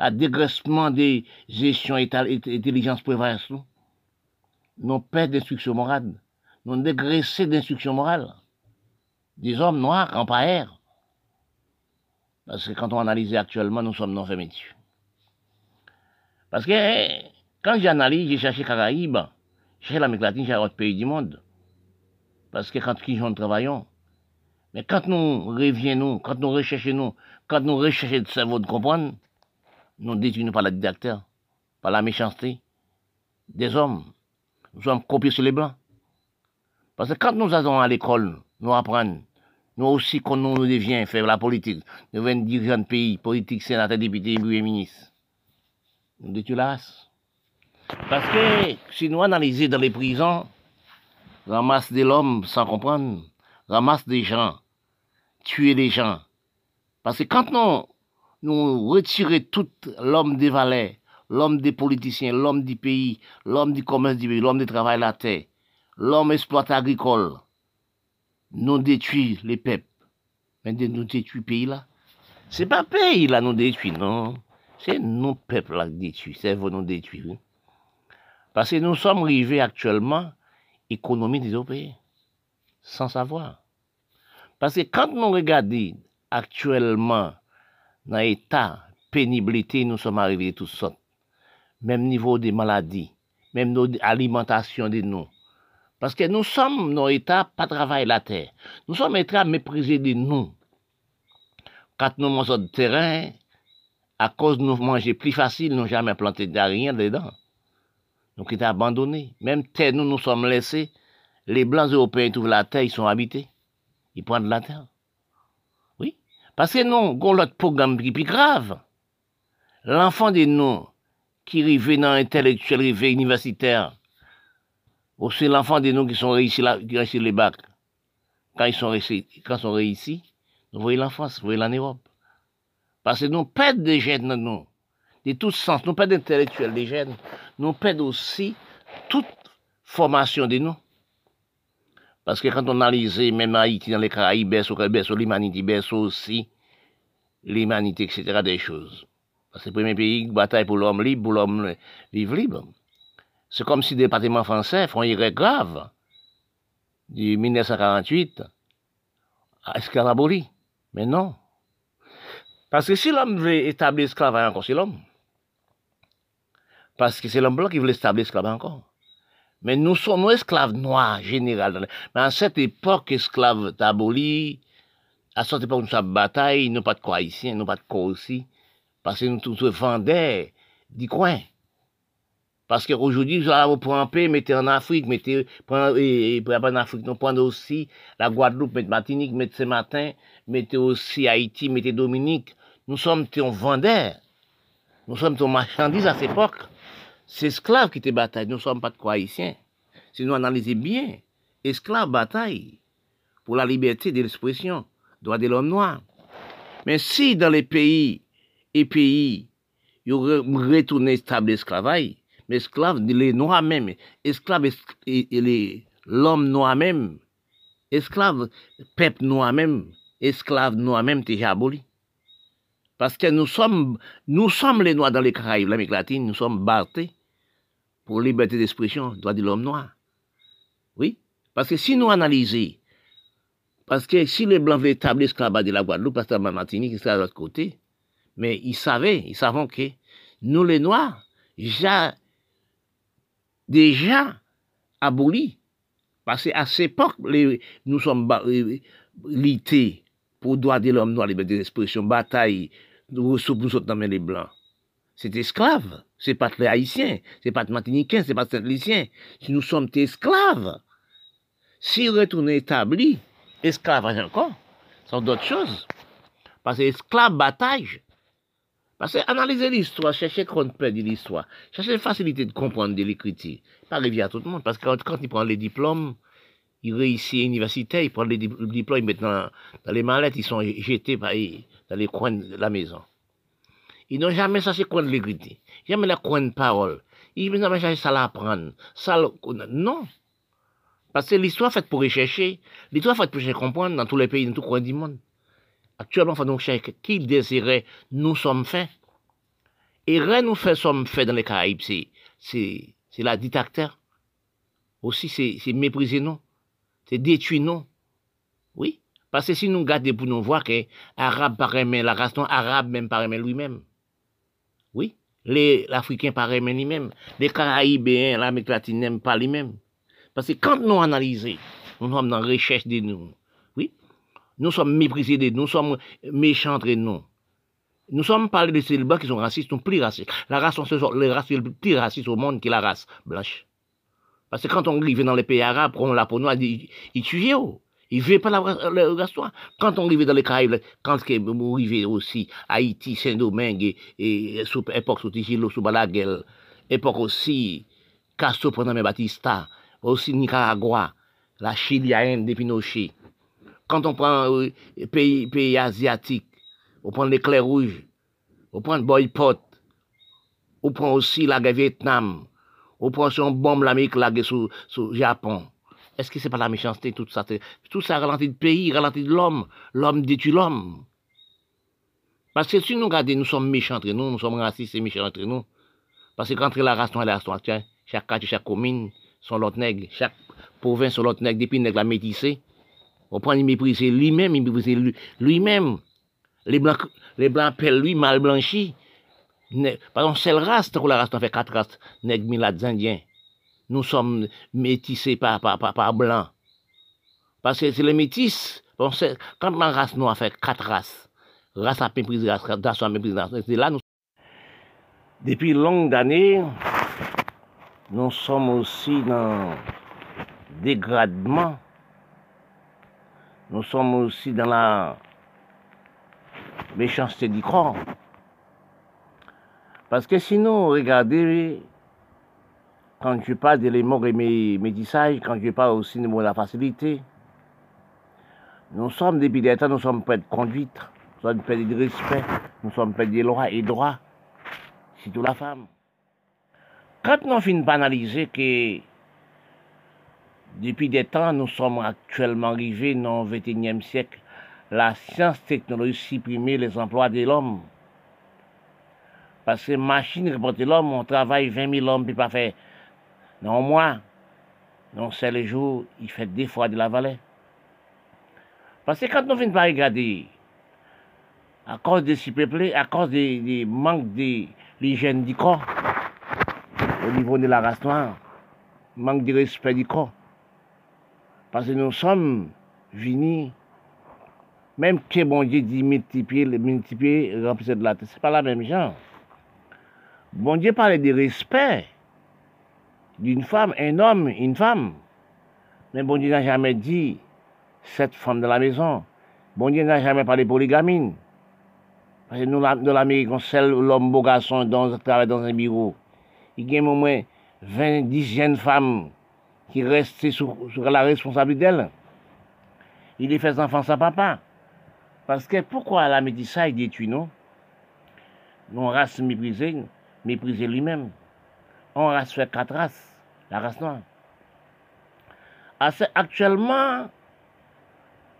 un dégraissement des gestions intelligence prévalence, nous. Nos pères d'instruction morale nous dégraissé d'instruction morale. Des hommes noirs en air. Parce que quand on analyse actuellement, nous sommes non fermetures. Parce que quand j'analyse, j'ai cherché Caraïbes, j'ai l'Amérique latine, j'ai autre pays du monde. Parce que quand nous travaillons, mais quand nous revenons, quand nous recherchons, quand nous recherchons le cerveau de comprendre, nous détruisons par la didacteur, par la méchanceté des hommes. Nous sommes copiés sur les blancs. Parce que quand nous allons à l'école, nous apprenons, nous aussi, quand nous devions faire la politique, nous devenons dirigeants de pays, politique, sénateur, député, et ministre. Nous détruisons la race. Parce que si nous analysons dans les prisons, ramasse de l'homme sans comprendre, ramasse des gens, tuer des gens. Parce que quand nous, nous retirons tout l'homme des valets, l'homme des politiciens, l'homme du pays, l'homme du commerce du pays, l'homme du travail la terre, l'homme exploite agricole, nous détruit les peuples. Mais nous détruit le pays là. C'est pas pays là nous détruit, non. C'est nos peuples là qui détruit, c'est vous nous détruire. Parce que nous sommes arrivés actuellement économie des Européens, sans savoir. Parce que quand nous regardons actuellement dans l'état pénibilité, nous sommes arrivés toutes sortes. Même niveau des maladies, même l'alimentation de nous, parce que nous sommes, nos États, pas travailler la terre. Nous sommes États méprisés de nous. quand nous mangeons de terrain, à cause de nous manger plus facile, nous jamais planté de rien dedans. Donc, il est abandonné. Même terre, nous nous sommes laissés. Les Blancs européens trouvent la terre, ils sont habités. Ils prennent la terre. Oui. Parce que non, on l'autre programme qui est plus grave. L'enfant de nous, qui rivait dans l'intellectuel, rivait universitaire, ou c'est l'enfant de nous qui sont réussis là, qui les bacs. Quand ils sont réussis, quand ils sont réussis, vous voyez l'enfance, vous voyez l'en Europe. Parce que nous perdons des jeunes, nous, de tous sens, nous perdons d'intellectuels des jeunes, nous perdons aussi toute formation de nous. Parce que quand on analyse, même Haïti, dans les Caraïbes, berceau, berceau l'humanité, berceau aussi, l'humanité, etc., des choses. Parce que le premier pays, bataille pour l'homme libre, pour l'homme vivre libre. C'est comme si le département français font règle grave du 1948 à esclavaboli. Mais non. Parce que si l'homme veut établir l'esclavage encore, c'est l'homme. Parce que c'est l'homme blanc qui veut établir l'esclavage encore. Mais nous sommes esclaves noirs, général. Mais à cette époque, esclaves abolis, à cette époque, nous sommes bataille, nous pas de quoi ici, nous pas de quoi aussi. Parce que nous tous vendons du coin. Parce qu'aujourd'hui, vous allez pour un pays, mettez en Afrique, mettez, et, en Afrique, nous prenons aussi la Guadeloupe, mettez Martinique, mettez Saint-Martin, mettez aussi Haïti, mettez Dominique. Nous sommes des vendeurs. Nous sommes des marchandises à cette époque. C'est esclaves qui étaient bataille. Nous ne sommes pas de quoi. Si nous analysons bien, esclaves bataille pour la liberté de l'expression, droit de l'homme noir. Mais si dans les pays et pays, ils retourné stable l'esclavage, mais esclaves, les noirs même, esclaves, et l'homme noir même, esclaves, peuple noir même, esclaves noirs même, déjà aboli. Parce que nous sommes, nous sommes les noirs dans les Caraïbes, l'Amérique latine, nous sommes battés pour liberté d'expression, droit de l'homme noir. Oui, parce que si nous analysons, parce que si les Blancs veulent établir l'esclavage de la Guadeloupe, parce que la Martinique, c'est de l'autre côté, mais ils savaient, ils savent que nous les Noirs, déjà déjà aboli. Parce qu'à cette époque, nous sommes lités pour droit de l'homme noir, liberté d'expression, bataille, nous sommes dans les blancs. C'est esclave. C'est pas les haïtiens, c'est pas les martiniquins, c'est pas les Si nous sommes esclaves, si retourner établi, esclavage encore, sont d'autres choses. Parce que esclave bataille, parce que analyser l'histoire, chercher peut de l'histoire, chercher facilité de comprendre de l'écriture, pas arriver à tout le monde. Parce que quand, il prend les diplômes, il réussit à l'université, il prend les diplômes, ils mettent dans, les mallettes, ils sont jetés dans les coins de la maison. Ils n'ont jamais coin de l'écriture, jamais la coin de parole. Ils n'ont jamais cherché ça l'apprendre. Ça, non. Parce que l'histoire faite pour rechercher, l'histoire faite pour comprendre dans tous les pays, dans tous les coins du monde. Actuellement, faut nous chercher qui désirait nous sommes faits. Et rien nous fait sommes faits dans les Caraïbes, c'est, c'est, c'est la dictateur. Aussi, c'est, c'est mépriser nous. C'est détruire nous. Oui. Parce que si nous gardons pour nous voir que l'arabe paraît la race non arabe même paraît lui-même. Oui. Les, l'Africain paraît lui-même. Les Caraïbéens, l'Amérique latine n'aiment pas lui-même. Parce que quand nous analysons, nous sommes dans la recherche de nous. Nous sommes méprisés, nous sommes méchants entre nous. Nous sommes parlé de ces blancs qui sont racistes, sont plus racistes. La race, sont les races les plus racistes au monde qui la race blanche. Parce que quand on arrive dans les pays arabes, on l'a pour nous, ils tuent. Ils ne veulent pas la, race noire. Quand on arrive dans les Caraïbes, quand on arrive aussi Haïti, Saint-Domingue, et, sous époque sous Tigilo, sous Balaguel, époque aussi Castro pendant Batista, aussi Nicaragua, la Chilienne de Pinochet, quand on prend euh, pays, pays asiatiques, on prend l'éclair rouge, on prend le boycott, on prend aussi la guerre Vietnam, on prend son bombe l'Amérique la guerre sur, le Japon. Est-ce que c'est pas la méchanceté, tout ça? Tout ça ralentit le pays, ralentit l'homme. L'homme détruit l'homme. Parce que si nous regardons, nous sommes méchants entre nous, nous sommes racistes et méchants entre nous. Parce que quand la race noire la race noire, chaque quartier, chaque commune sont l'autre nègre, chaque province sont l'autre nègre, depuis nègre la métissée. On prend, il méprise lui-même, il méprise lui-même. Les blancs, les blancs appellent lui mal blanchi. Par exemple, c'est le race, la race, on fait quatre races, nègres, milades, indiens. Nous sommes métissés par, par, par, blancs. Parce que c'est les métis. quand la race noire fait quatre races, race à mépriser race, à mépriser nation. C'est là nous. Depuis longues années, nous sommes aussi dans dégradement. Nous sommes aussi dans la méchanceté du corps. Parce que sinon, regardez, quand je parle de l'émor et mes métissages, quand je parle aussi de la facilité, nous sommes depuis des temps, nous sommes prêts de conduite, nous sommes prêts de respect, nous sommes prêts de lois et droits, surtout la femme. Quand nous finissons par analyser que depuis des temps, nous sommes actuellement arrivés dans le XXIe siècle, la science technologie supprimer les emplois de l'homme. Parce que machine reporter l'homme, on travaille 20 000 hommes, puis pas faire. Non, moi, non, c'est le jour, il fait deux fois de la vallée. Parce que quand nous venons pas regarder, à cause de si peuplé, à cause du manque de l'hygiène du corps, au niveau de la race noire, manque de respect du corps. Parce que nous sommes venus, même que bon Dieu dit multiplier, multiplier, remplir de la terre, c'est pas la même chose. Bon Dieu parlait de respect d'une femme, un homme, une femme. Mais bon Dieu n'a jamais dit cette femme de la maison. Bon Dieu n'a jamais parlé de polygamine. Parce que nous, dans l'Amérique, on sait l'homme beau garçon dans, travaille dans un bureau. Il y a au moins 20 dizaines de femmes qui restent sur, la responsabilité d'elle. Il est fait enfants sans papa. Parce que pourquoi la métissage détruit nous Nous, race méprisée, mépriser lui-même. On race fait quatre races, la race noire. Actuellement,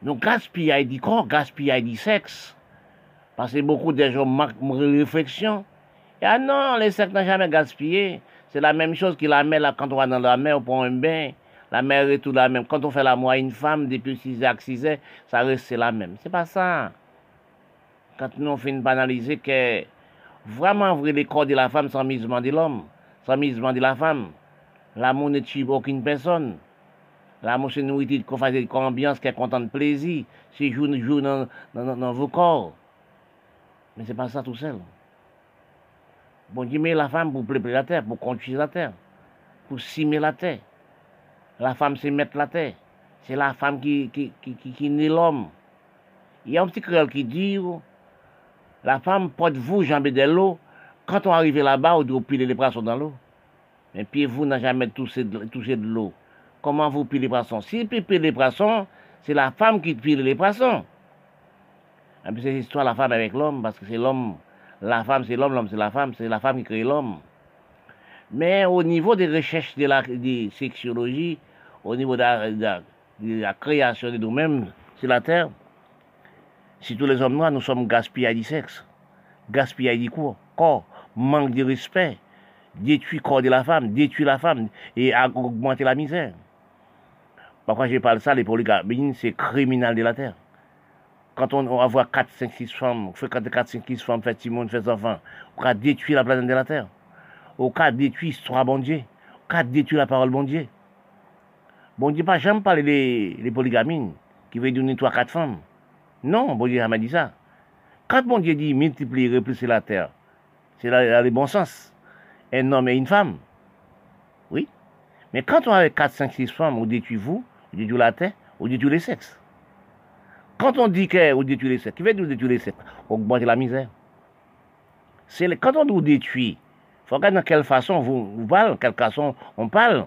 nous gaspillons du corps, gaspillons du sexe. Parce que beaucoup de gens manquent de réflexion. Ah non, les sexe n'ont jamais gaspillé. C'est la même chose que la mer, quand on va dans la mer, on prend un bain. La mer est tout la même. Quand on fait la à une femme, depuis 6 à 6 heures, ça reste la même. C'est pas ça. Quand nous on une banaliser que vraiment ouvrir les corps de la femme sans misement de l'homme, sans misement de la femme. L'amour ne tue aucune personne. L'amour, c'est une nourriture qu'on une ambiance qui est content de plaisir. C'est jour, jour dans, vos corps. Mais c'est pas ça tout seul. Bon Dieu met la femme pour préparer la terre, pour construire la terre, pour cimer la terre. La femme, c'est mettre la terre. C'est la femme qui, qui, naît l'homme. Il y a un petit créole qui dit la femme porte vous jambe de l'eau. Quand on arrive là-bas, on doit piler les poissons dans l'eau. Mais puis vous n'avez jamais touché de, de l'eau. Comment vous pilez les poissons? Si vous pilez les poissons, c'est la femme qui pile les poissons. Et puis c'est l'histoire de la femme avec l'homme, parce que c'est l'homme. La femme, c'est l'homme, l'homme, c'est la femme, c'est la femme qui crée l'homme. Mais au niveau des recherches de la sexologie, au niveau de la, création de nous-mêmes sur la terre, si tous les hommes noirs, nous sommes gaspillés du sexe, gaspillés du corps, manque de respect, détruit le corps de la femme, détruit la femme et augmenter la misère. Pourquoi je parle ça, les polygamies, c'est criminel de la terre. Quand on, va voir 4, 5, 6 femmes, on fait 4, 5, 6 femmes, fait monde, fait enfants, on va détruire la planète de la terre. On va détruire l'histoire bon Dieu. On va détruire la parole bon Dieu. Bon Dieu, pas jamais parler les polygamies, qui veut donner 3, 4 femmes. Non, bon Dieu n'a jamais dit ça. Quand bon Dieu dit multiplier, repousser la terre, c'est dans le bon sens. Un homme et une femme. Oui. Mais quand on a 4, 5, 6 femmes, on détruit vous, on détruit la terre, on détruit les sexes. Quand on dit qu'on détruit les sexes, qui veut dire détruire les sexes? On augmente la misère. C'est quand on nous détruit, il faut regarder dans quelle façon vous, vous parlez, quelle façon on parle.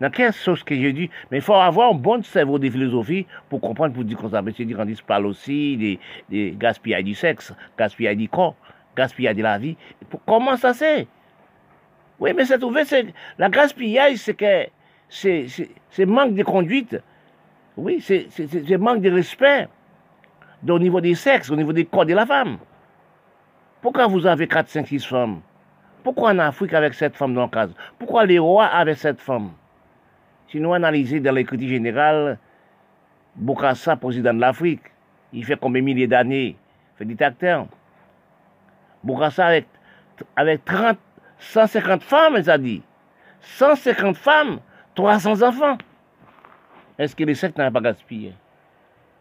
Dans quelle chose que j'ai dit, mais il faut avoir un bon cerveau de philosophie pour comprendre, pour dire qu'on ça. C'est dire qu'on parle aussi des, des gaspillages du sexe, gaspillage du corps, gaspillage de la vie. Comment ça c'est Oui, mais c'est trouvé, la gaspillage, c'est que c'est manque de conduite. Oui, c'est manque de respect au niveau des sexes, au niveau des corps de la femme. Pourquoi vous avez 4, 5, 6 femmes? Pourquoi en Afrique avec cette femme dans le cas Pourquoi les rois avec cette femme si nous analysons dans l'écriture générale, Bokassa, président de l'Afrique, il fait combien de milliers d'années? Fait dictateur. Bokassa avec, avec 30, 150 femmes, il a dit. 150 femmes, 300 enfants. Est-ce que les sectes n'ont pas gaspillé?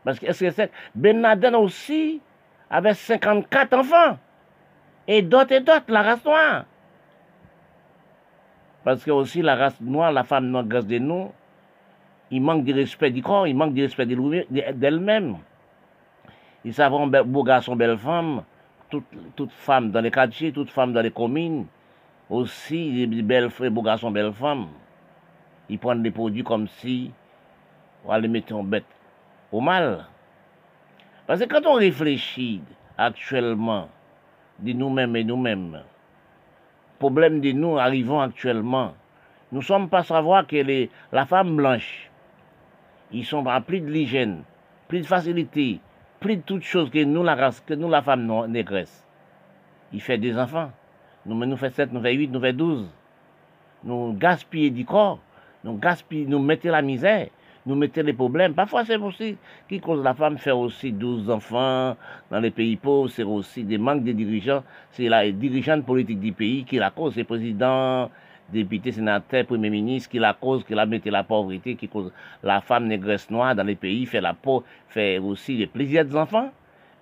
Parce que est-ce que les sectes. Ben Laden aussi, avec 54 enfants. Et d'autres et d'autres, la race noire. Parce que aussi la race noire, la femme noire grâce de nous, il manque de respect du corps, il manque de respect d'elle-même. Ils savent beau garçon, belle femme, toute, toute femme dans les quartiers, toute femme dans les communes, aussi des belles frères, beaux garçons, belles femmes. Ils prennent des produits comme si on les mettre en bête au mal. Parce que quand on réfléchit actuellement de nous-mêmes et nous-mêmes, problème de nous arrivons actuellement, nous sommes pas savoir que les, la femme blanche, ils sont à plus de l'hygiène, plus de facilité, plus de toutes choses que nous, la race, que nous, la femme négresse. Il fait des enfants. Nous, nous fait 7, nous fait 8, nous fait 12. Nous gaspillons du corps. Nous gaspillons, nous mettons la misère. Nous mettons les problèmes. Parfois, c'est aussi qui cause la femme faire aussi 12 enfants dans les pays pauvres. C'est aussi des manques de dirigeants. C'est la dirigeante politique du pays qui la cause. C'est président, député, sénateur, premier ministre, qui la cause, qui la mettait la pauvreté, qui cause la femme négresse noire dans les pays, fait la peau, fait aussi les plaisirs des enfants,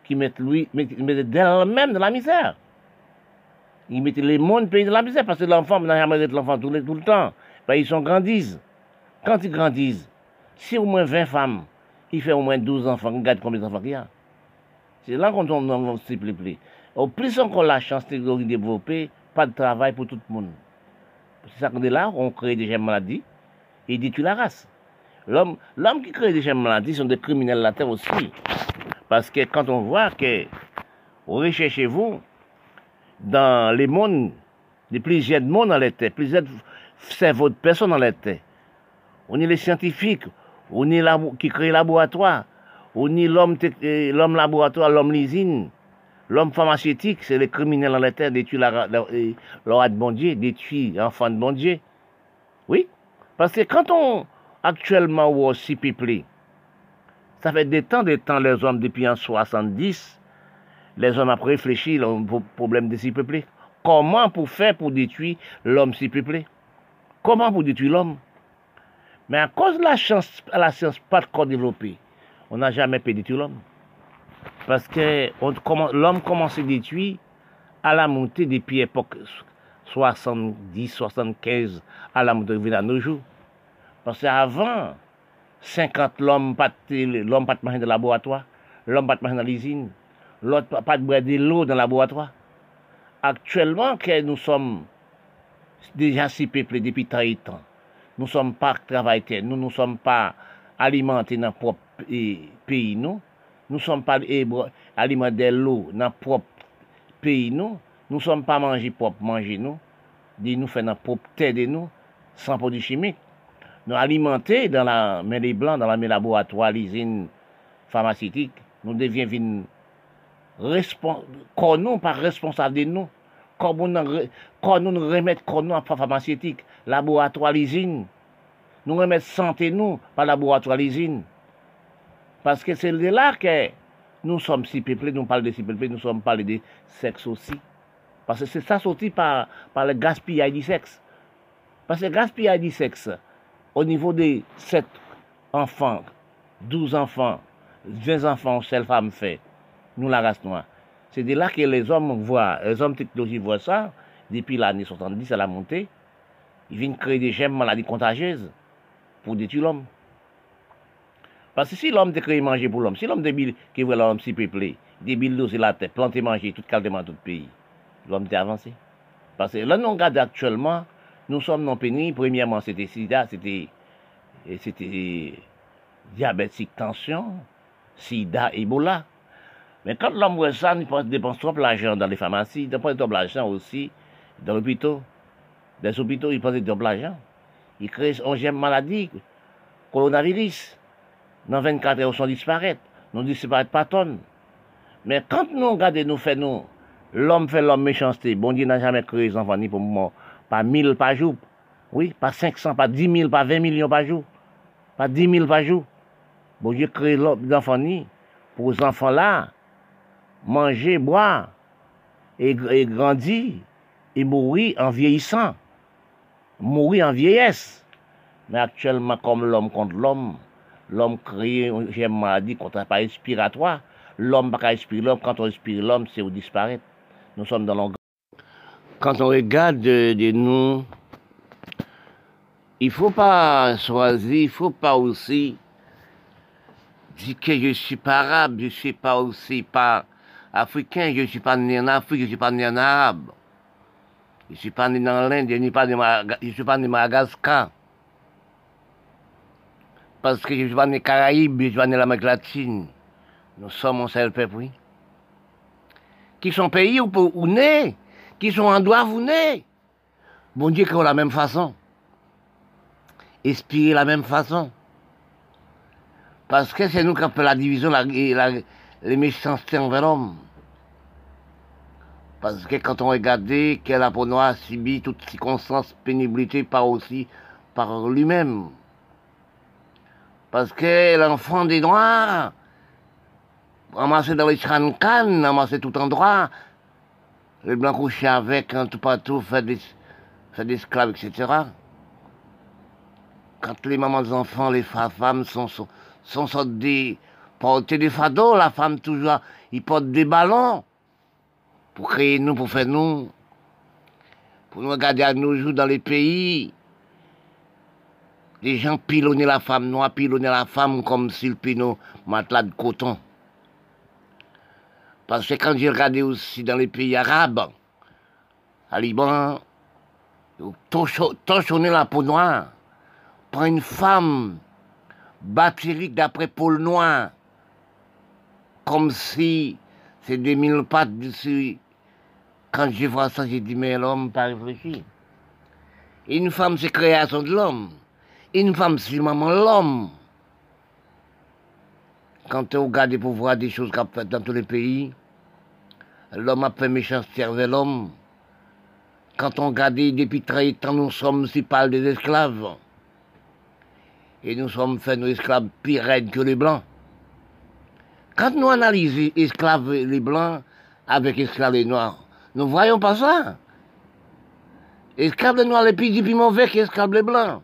qui mettent lui, mettent, d'elle-même dans la misère. Ils mettent les mondes pays dans la misère, parce que l'enfant, n'a jamais être l'enfant tout, tout, le temps. Ben, ils sont grandissent. Quand ils grandissent, si au moins 20 femmes, il fait au moins 12 enfants, regarde combien d'enfants il y a. C'est là qu'on dans s'il plaît. Au plus on a la chance de développer, pas de travail pour tout le monde. C'est ça qu'on est là, on crée des maladies et détruit la race. L'homme, l'homme qui crée des maladies sont des criminels la terre aussi. Parce que quand on voit que vous recherchez-vous dans les mondes, des plusieurs mondes dans les terres, plusieurs cerveaux de personnes dans les terres. On est les scientifiques, on est qui crée laboratoire, on est l'homme, l'homme laboratoire, l'homme l'usine, L'homme pharmaceutique, c'est les criminels en la terre, détruit la, de bon Dieu, détruit l'enfant de bon Dieu. Oui, parce que quand on, actuellement, ou aussi peuplé, ça fait des temps, des temps, les hommes, depuis en 70, les hommes ont réfléchi au problème de si peuplé. Comment pour faire pour détruire l'homme si peuplé Comment pour détruire l'homme? Mais à cause de la science, pas de corps développé, on n'a jamais pu détruire l'homme. Parce que l'homme commence à détruire à la montée depuis l'époque 70, 75, à la montée de nos jours. Parce qu'avant, 50, l'homme pas l'homme pas de dans le laboratoire, l'homme pas de dans l'usine, l'autre pas de l'eau dans le laboratoire. Actuellement, que nous sommes déjà si peuplés depuis tant et temps, nous ne sommes pas travailleurs, nous ne sommes pas alimentés dans notre propre pays, nous. Nou som pa eh, alimade lou nan prop peyi nou. Nou som pa manji prop manji nou. Di nou fè nan prop tède nou, san podi chimik. Nou alimante dan la men li blan, dan la men laboratoi, l'izin farmacitik. Nou devyen vin kon nou par responsable de nou. Kon nou nou remet kon nou par farmacitik, laboratoi, l'izin. Nou remet sante nou par laboratoi, l'izin. Parce que c'est là que nous sommes si peuplés, nous parlons de si peuplés, nous sommes de sexe aussi. Parce que c'est ça sorti par, le gaspillage du sexe. Parce que le gaspillage du sexe, au niveau de 7 enfants, 12 enfants, 20 enfants, seule femme fait, nous la race noire. C'est de là que les hommes voient, les hommes technologiques voient ça, depuis l'année 70 à la montée, ils viennent créer des gemmes maladies contagieuses pour détruire l'homme. Parce que si l'homme te manger pour l'homme, si l'homme débile qui veut l'homme si peuplé, débile c'est la terre, planter manger tout calmement tout le pays, l'homme t'est avancé. Parce que là, nous regardons actuellement, nous sommes non pénis. Premièrement, c'était sida, c'était, c'était diabétique, tension, sida, Ebola. Mais quand l'homme voit ça, il dépense trop l'argent dans les pharmacies, il dépense trop l'argent aussi dans l'hôpital. Dans les hôpitaux, il dépense trop l'argent. Il crée une maladie, coronavirus dans 24 heures, sont disparaître. Nous disparaître pas tonnes. Mais quand nous regardons, nous faisons, l'homme fait l'homme méchanceté. Bon Dieu n'a jamais créé les enfants pour moi. Pas 1000 par jour. Oui, pas 500, pas 10 000, pas 20 millions par jour. Pas 10 000 par jour. Bon Dieu crée les enfants pour les enfants là, manger, boire, et grandir, et mourir en vieillissant. Mourir en vieillesse. Mais actuellement, comme l'homme contre l'homme, l'homme crée une maladie contre pas respiratoire, L'homme pas inspirer l'homme. Quand on inspire l'homme, c'est où disparaître. Nous sommes dans l'engrais. Quand on regarde de, nous, il faut pas choisir, il faut pas aussi dire que je suis pas arabe, je suis pas aussi pas africain, je suis pas né en Afrique, je suis pas né en arabe. Je suis pas né dans l'Inde, je ne suis pas né Madagascar. Parce que je suis né Caraïbes, je suis né l'Amérique latine. Nous sommes un seul peuple, oui. Qui sont pays où, où nés qui sont en droit, vous nez. Bon Dieu, qu'on la même façon. Inspirer la même façon. Parce que c'est nous qui avons la division, la, les méchancetés envers l'homme. Parce que quand on regarde que la noire subit toutes circonstances, pénibilité par aussi par lui-même. Parce que l'enfant des Noirs, ramassé dans les cannes, ramassé tout endroit, les blancs couchaient avec, un tout partout, fait des, fait esclaves, etc. Quand les mamans des enfants, les femmes sont, sont, sont des, porter des fados, la femme toujours, ils portent des ballons pour créer nous, pour faire nous, pour nous regarder à nos jours dans les pays. Les gens pilonnaient la femme noire, pilonnaient la femme comme s'il pinot matelas de coton. Parce que quand j'ai regardé aussi dans les pays arabes, à Liban, torchonner la peau noire, par une femme bactérique d'après Paul Noir, comme si c'est des mille pattes dessus. Quand je vois ça, j'ai dit, mais l'homme pas réfléchi. Une femme, c'est création de l'homme. Une femme, c'est maman l'homme. Quand tu regardes pour voir des choses qu'on fait dans tous les pays, l'homme a fait méchanceté avec l'homme. Quand on regarde depuis très longtemps, nous sommes si pas des esclaves. Et nous sommes faits nos esclaves pire que les blancs. Quand nous analysons esclaves les blancs avec esclaves les noirs, nous voyons pas ça. Esclaves les noirs, les plus, plus mauvais qu'esclaves les blancs.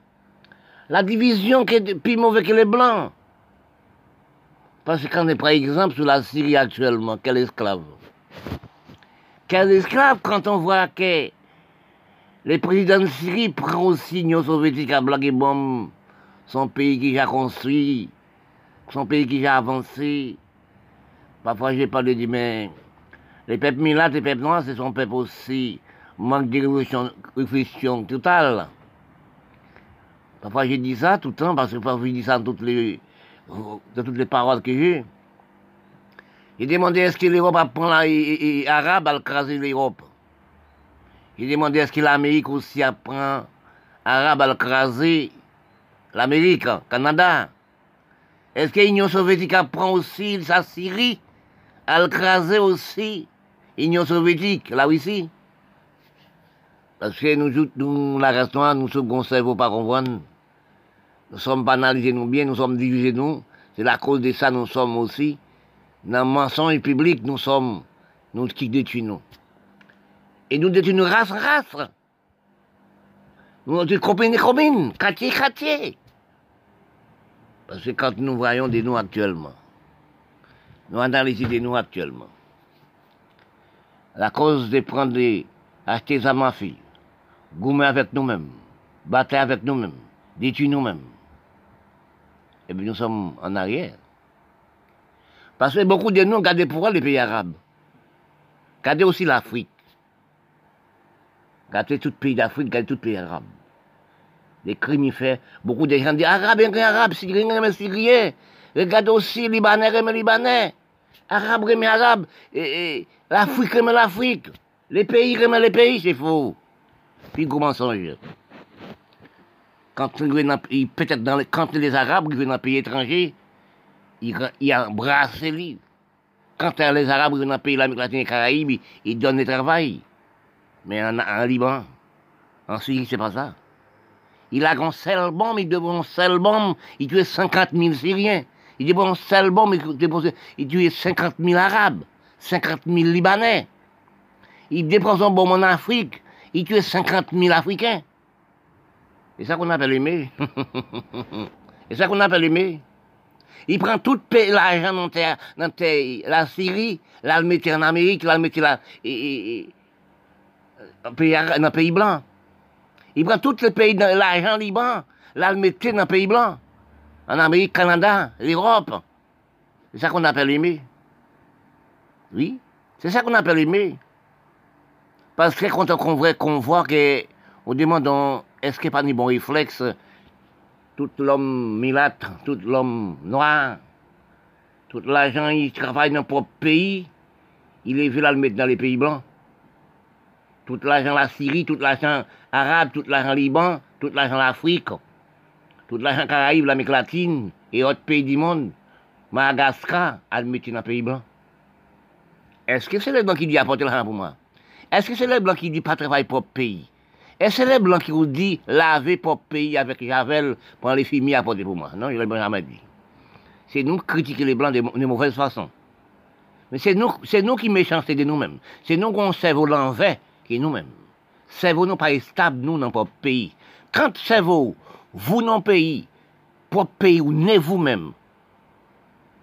La division qui est plus mauvais que les blancs. Parce que quand on est par exemple sur la Syrie actuellement, quel esclave? Quel esclave quand on voit que les présidents de Syrie prennent aussi l'Union soviétique à blaguer bombe, son pays qui a construit, son pays qui a avancé. Parfois j'ai parlé de mais les peuples milates et les peuples noirs, c'est son peuple aussi manque de réflexion, totale. Parfois j'ai dit ça tout le temps, parce que parfois j'ai dit ça dans toutes les de toutes les paroles que j'ai. Il demandait est-ce que l'Europe apprend l'arabe à craser l'Europe. Il demandait est-ce que l'Amérique aussi apprend l'arabe à craser l'Amérique, Canada. Est-ce que l'Union soviétique apprend aussi sa Syrie à craser aussi l'Union soviétique, là aussi Parce que nous, nous la noire, nous sommes conservés par comprendre. Nous sommes banalisés nous bien, nous sommes divisés nous. C'est la cause de ça nous sommes aussi. Dans le mensonge public, nous sommes, nous qui détruisons. Et nous détruisons race, race. Nous détruisons combine, combine, quartier, quartier. Parce que quand nous voyons des nous actuellement, nous analysons des nous actuellement, la cause de prendre des, acheter ça ma fille, goumer avec nous-mêmes, battre avec nous-mêmes, détruire nous-mêmes et eh nous sommes en arrière. Parce que beaucoup de nous regardent pourquoi les pays arabes. Regardez aussi l'Afrique. Regardez tout pays d'Afrique, regardez tout pays arabe. Les crimes fait. Beaucoup de gens disent Arabe, Arabe, Syrien, mais Syrien. Regardez aussi Libanais, mais Libanais. Arabe, mais Arabe. Et, L'Afrique, mais l'Afrique. Les pays, mais les pays, c'est faux. Puis, gros mensonge quand peut-être dans les, quand les Arabes viennent dans pays étranger, ils, ils embrassent les Quand les Arabes viennent dans pays l'Amérique latine et Caraïbes, ils, donnent du travail. Mais en, Liban, en Syrie, c'est pas ça. Il a un seul bombe, il devait un seul bombe, il tuait 50 000 Syriens. Il dit bon, seul bombe, il tuait 50 000 Arabes, 50 000 Libanais. Il dépose un bombe en Afrique, il tuait 50 000 Africains. C'est ça qu'on appelle aimer. C'est ça qu'on appelle aimer. Il prend tout l'argent dans, la Syrie, là, le en Amérique, là, le là, et, dans le pays blanc. Il prend tout pays, l'argent Liban, là, le mettait dans le pays blanc. En Amérique, Canada, l'Europe. C'est ça qu'on appelle aimer. Oui, c'est ça qu'on appelle aimer. Parce que quand on voit, qu'on voit que, on demande, est-ce qu'il n'y a pas de bon réflexe, tout l'homme milâtre, tout l'homme noir, tout l'argent, il travaille dans propre pays, il est venu à le mettre dans les pays blancs. Tout l'argent la Syrie, tout l'argent arabe, tout l'argent Liban, tout l'argent l'Afrique, tout l'argent Caraïbes, l'Amérique latine et autres pays du monde, Madagascar, à le mettre dans les pays blancs. Est-ce que c'est les blancs qui dit apporter l'argent pour moi? Est-ce que c'est les blancs qui dit pas travailler pour le pays? Que c'est les blancs qui vous dit laver pour pays avec Javel pour les filles apporter pour moi? Non, il ne jamais dit. C'est nous qui critiquons les blancs de, mauvaise façon. Mais c'est nous, c'est nous qui méchanceté nous-mêmes. C'est nous qu'on cerveau l'envers qui nous-mêmes. Cerveau nous pas stable, nous, dans notre pays. Quand cerveau, vous, le pays, pour pays, ou vous-même,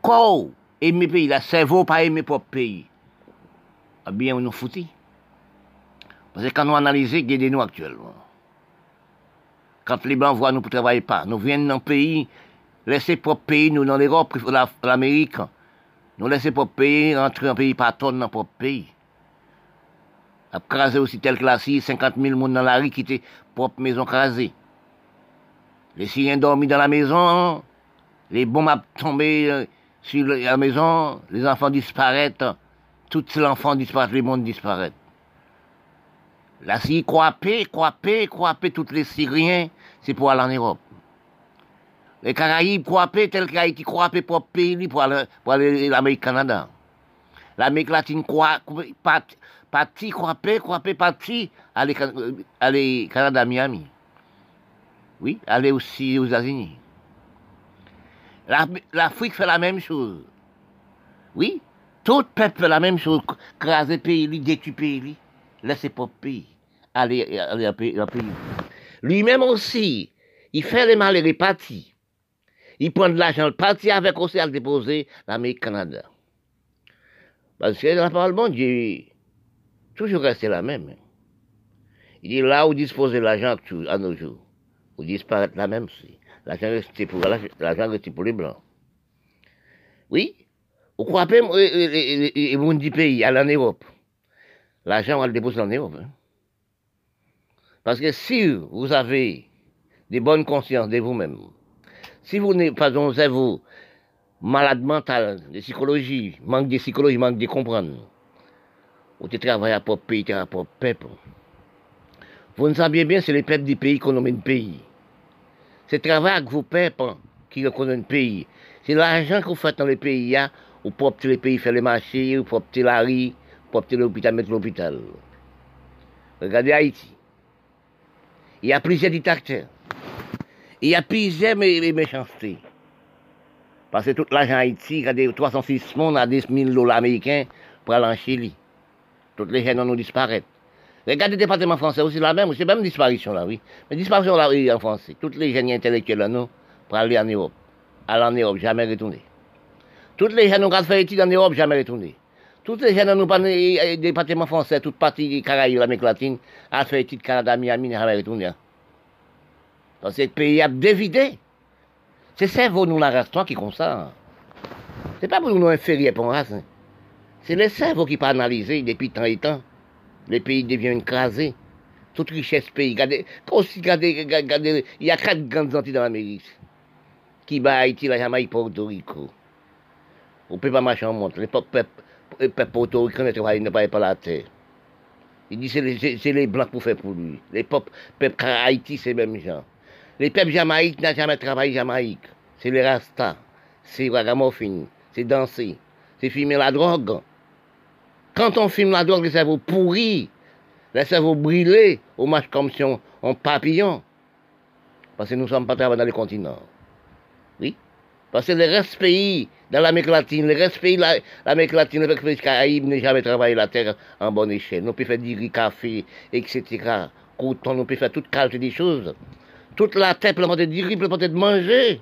quand aimez pays, la cerveau pas aimer pour pays, eh bien, on nous foutit. Parce que quand nous analysons, regardez-nous actuellement. Quand les Blancs voient nous ne travailler pas, nous venons dans le pays, laisser pour pays, nous dans l'Europe, l'Amérique, nous laisser pour pays, rentrer le pays, pas dans notre pays. Après, aussi tel que la Syrie, 50 000 personnes dans la rue qui étaient propre maison crasée. Les Syriens dormi dans la maison, les bombes ont tombé euh, sur la maison, les enfants disparaissent, tous les enfants disparaissent, les mondes disparaissent. La Syrie croipée, croipée, croipée, tous les Syriens, c'est pour aller en Europe. Les Caraïbes croipés, tel qu'Haïti croipé pour pour aller, pour aller l'Amérique Canada. L'Amérique latine croipée, parti, croipé, croipé, parti, aller, Canada, Miami. Oui, aller aussi aux États-Unis. L'Afrique fait la même chose. Oui, tout peuple fait la même chose. Craser pays, détruire pays laissez pas pays Lui-même aussi, il fait les mal les partis. Il prend de l'argent, le parti avec aussi à le déposer l'Amérique Canada. Parce que la parole bon Dieu, toujours resté la même. Il dit là où disposer l'argent à nos jours, où disparaître la même aussi. L'argent resté pour pour les blancs. Oui, vous croyez, et vous dit pays, à en Europe l'argent, on le déposer en Europe. Hein. Parce que si vous avez des bonnes consciences de vous-même, si vous n'êtes pas un cerveau malade mental, de psychologie, manque de psychologie, manque de comprendre, vous travaillez à propre pays, à propre peuple. Vous ne savez bien, c'est les peuples du pays qu'on nomme pays. C'est le travail avec vos peuples qui reconnaissent un pays. C'est l'argent que vous faites dans les pays, hein, ou propre les pays faire les marchés, ou propre la rue, pour l'hôpital, mettre l'hôpital. Regardez Haïti. Il y a plusieurs dictateurs. Il y a plusieurs méchancetés. Parce que tout l'argent Haïti, regardez 306 monde à 10 000 dollars américains pour aller en Chili. Toutes les jeunes nous disparaissent. Regardez le département français aussi la même, c'est même disparition là, oui. Mais disparition là, oui, en français. Toutes les jeunes intellectuels nous, pour aller en Europe. Aller en Europe, jamais retourner. Toutes les jeunes ont fait études en Europe, jamais retourner. Toutes les gens nous pas des départements français, toute partie Caraïbes, l'Amérique latine, a fait études Canada, Miami, retourné. Hein. Parce que le pays a dévidé. C'est cerveau nous la race qui comme ça. C'est pas pour nous inférieurs pour race. Hein. C'est le cerveau qui pas analysé depuis tant et temps. Les pays deviennent écrasés. Toute richesse pays. Aussi, il y a quatre grandes entités dans l'Amérique. Qui bat Haïti, la Jamaïque, Porto Rico. On peut pas marcher en montre. Le peuple portoricain ne travaille pas la terre. Il dit c'est les, les blancs pour faire pour lui. Les peuples, peuple Haïti, c'est même gens. Les peuples jamaïques n'ont jamais travaillé Jamaïque. C'est les Rasta, c'est ragamuffin, c'est danser, c'est filmer la drogue. Quand on filme la drogue, les cerveaux pourris, les cerveaux brûlés, on marche comme si on, on papillon. Parce que nous ne sommes pas travaillés dans les continents. Parce que les restes pays dans l'Amérique latine, les restes pays de l'Amérique latine, les Caraïbes, n'ont jamais travaillé la terre en bonne échelle. Nous pouvons faire du café, etc. Coton, nous pouvons faire toute qualité des choses. Toute la terre peut de du riz, peut être manger.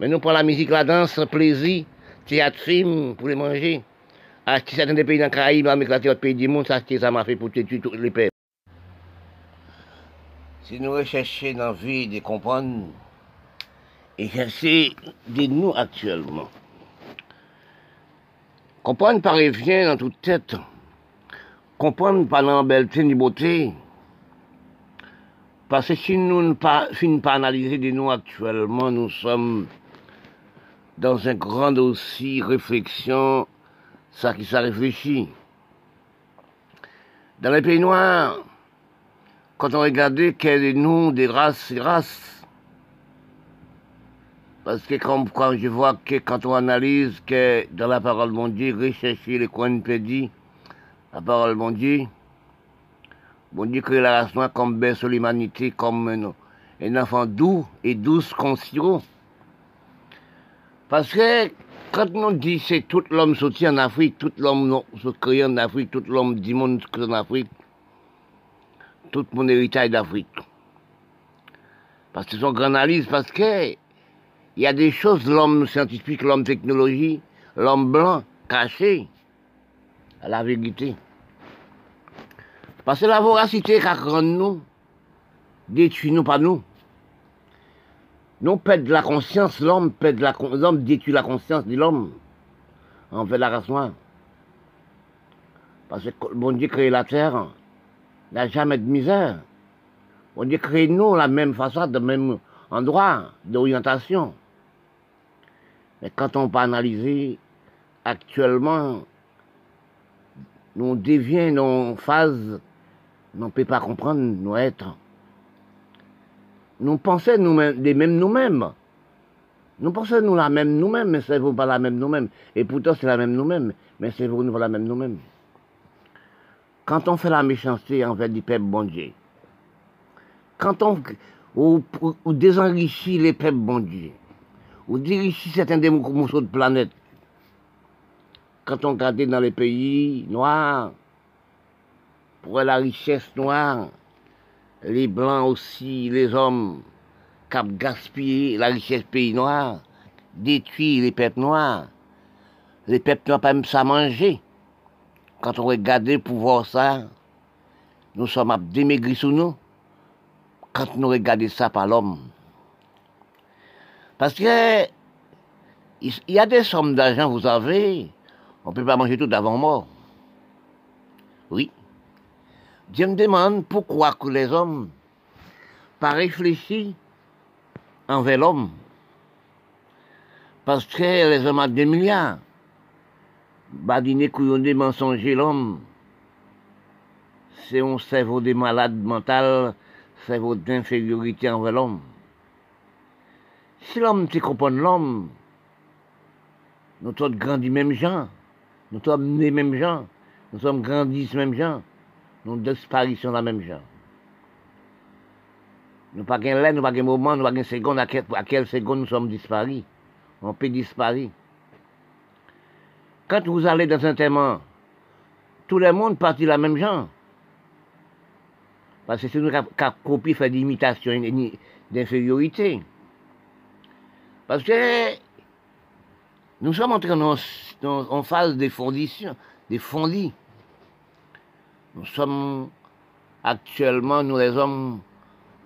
Mais nous prenons la musique, la danse, le plaisir, théâtre, film, pour les manger. Acheter certains des pays dans les Caraïbes, avec la autres pays du monde, ça, ça m'a fait pour tuer tous les peuples. Si nous recherchons dans la vie de comprendre et chercher de nous actuellement, comprendre par vient dans toute tête, comprendre par la belleté ni beauté, parce que si nous ne finissons pas analyser de nous actuellement, nous sommes dans un grand dossier réflexion, ça qui s'est réfléchi. Dans les pays noirs, quand on regardait quel est nous des races et races, parce que quand, je vois que quand on analyse que dans la parole de mon Dieu, rechercher les coins de la parole de mon Dieu, mon Dieu crée la race noire comme baisse l'humanité, comme un, enfant doux et douce conscient. Parce que quand on dit c'est tout l'homme sorti en Afrique, tout l'homme créé en Afrique, tout l'homme du monde en Afrique, tout mon héritage d'Afrique. Parce que son grand analyse, parce que il y a des choses, l'homme scientifique, l'homme technologie, l'homme blanc, caché à la vérité. Parce que la voracité qu'a nous, détruit nous pas nous. Nous pète la conscience, l'homme pète la l'homme détruit la conscience de l'homme. En fait la race. Parce que bon Dieu crée la terre, il n'y a jamais de misère. Bon Dieu crée nous la même façade, le même endroit d'orientation. Mais quand on peut analyser actuellement, nous devions en phase on ne peut pas comprendre nos êtres. Nous pensons nous les mêmes nous-mêmes. Nous pensons nous la même nous-mêmes, mais c'est pas la même nous-mêmes. Et pourtant c'est la même nous-mêmes, mais c'est vous pas la même nous-mêmes. Quand on fait la méchanceté envers du peuple bon quand on ou, désenrichit les peuples bon ou dirige certains des de planète, quand on regarde dans les pays noirs, pour la richesse noire, les blancs aussi, les hommes, cap gaspillé la richesse pays noir, détruit les peuples noirs. Les peuples n'ont pas même ça manger. Quand on regarde pour voir ça, nous sommes à sous nous. Quand nous regardons ça par l'homme. Parce que il y a des sommes d'argent, vous avez, on ne peut pas manger tout avant mort. Oui. Je me demande pourquoi les hommes pas réfléchi envers l'homme. Parce que les hommes ont des milliards. Badiner couillonner mensonger l'homme. C'est un cerveau des malades mentales, cerveau d'infériorité envers l'homme. Si l'homme te comprend l'homme, nous sommes grandis même gens, nous sommes nés même gens, nous sommes grandis même gens nous disparition la même genre. Nous pas qu'un nous pas qu'un moment, nous pas qu'un seconde, à quelle, seconde nous sommes disparus. On peut disparaître. Quand vous allez dans un témoin, tout le monde partit la même genre. Parce que c'est nous qui copie fait d'imitation d'infériorité. Parce que nous sommes entrés en, phase de fondition, de fondis. Nous sommes actuellement, nous les hommes,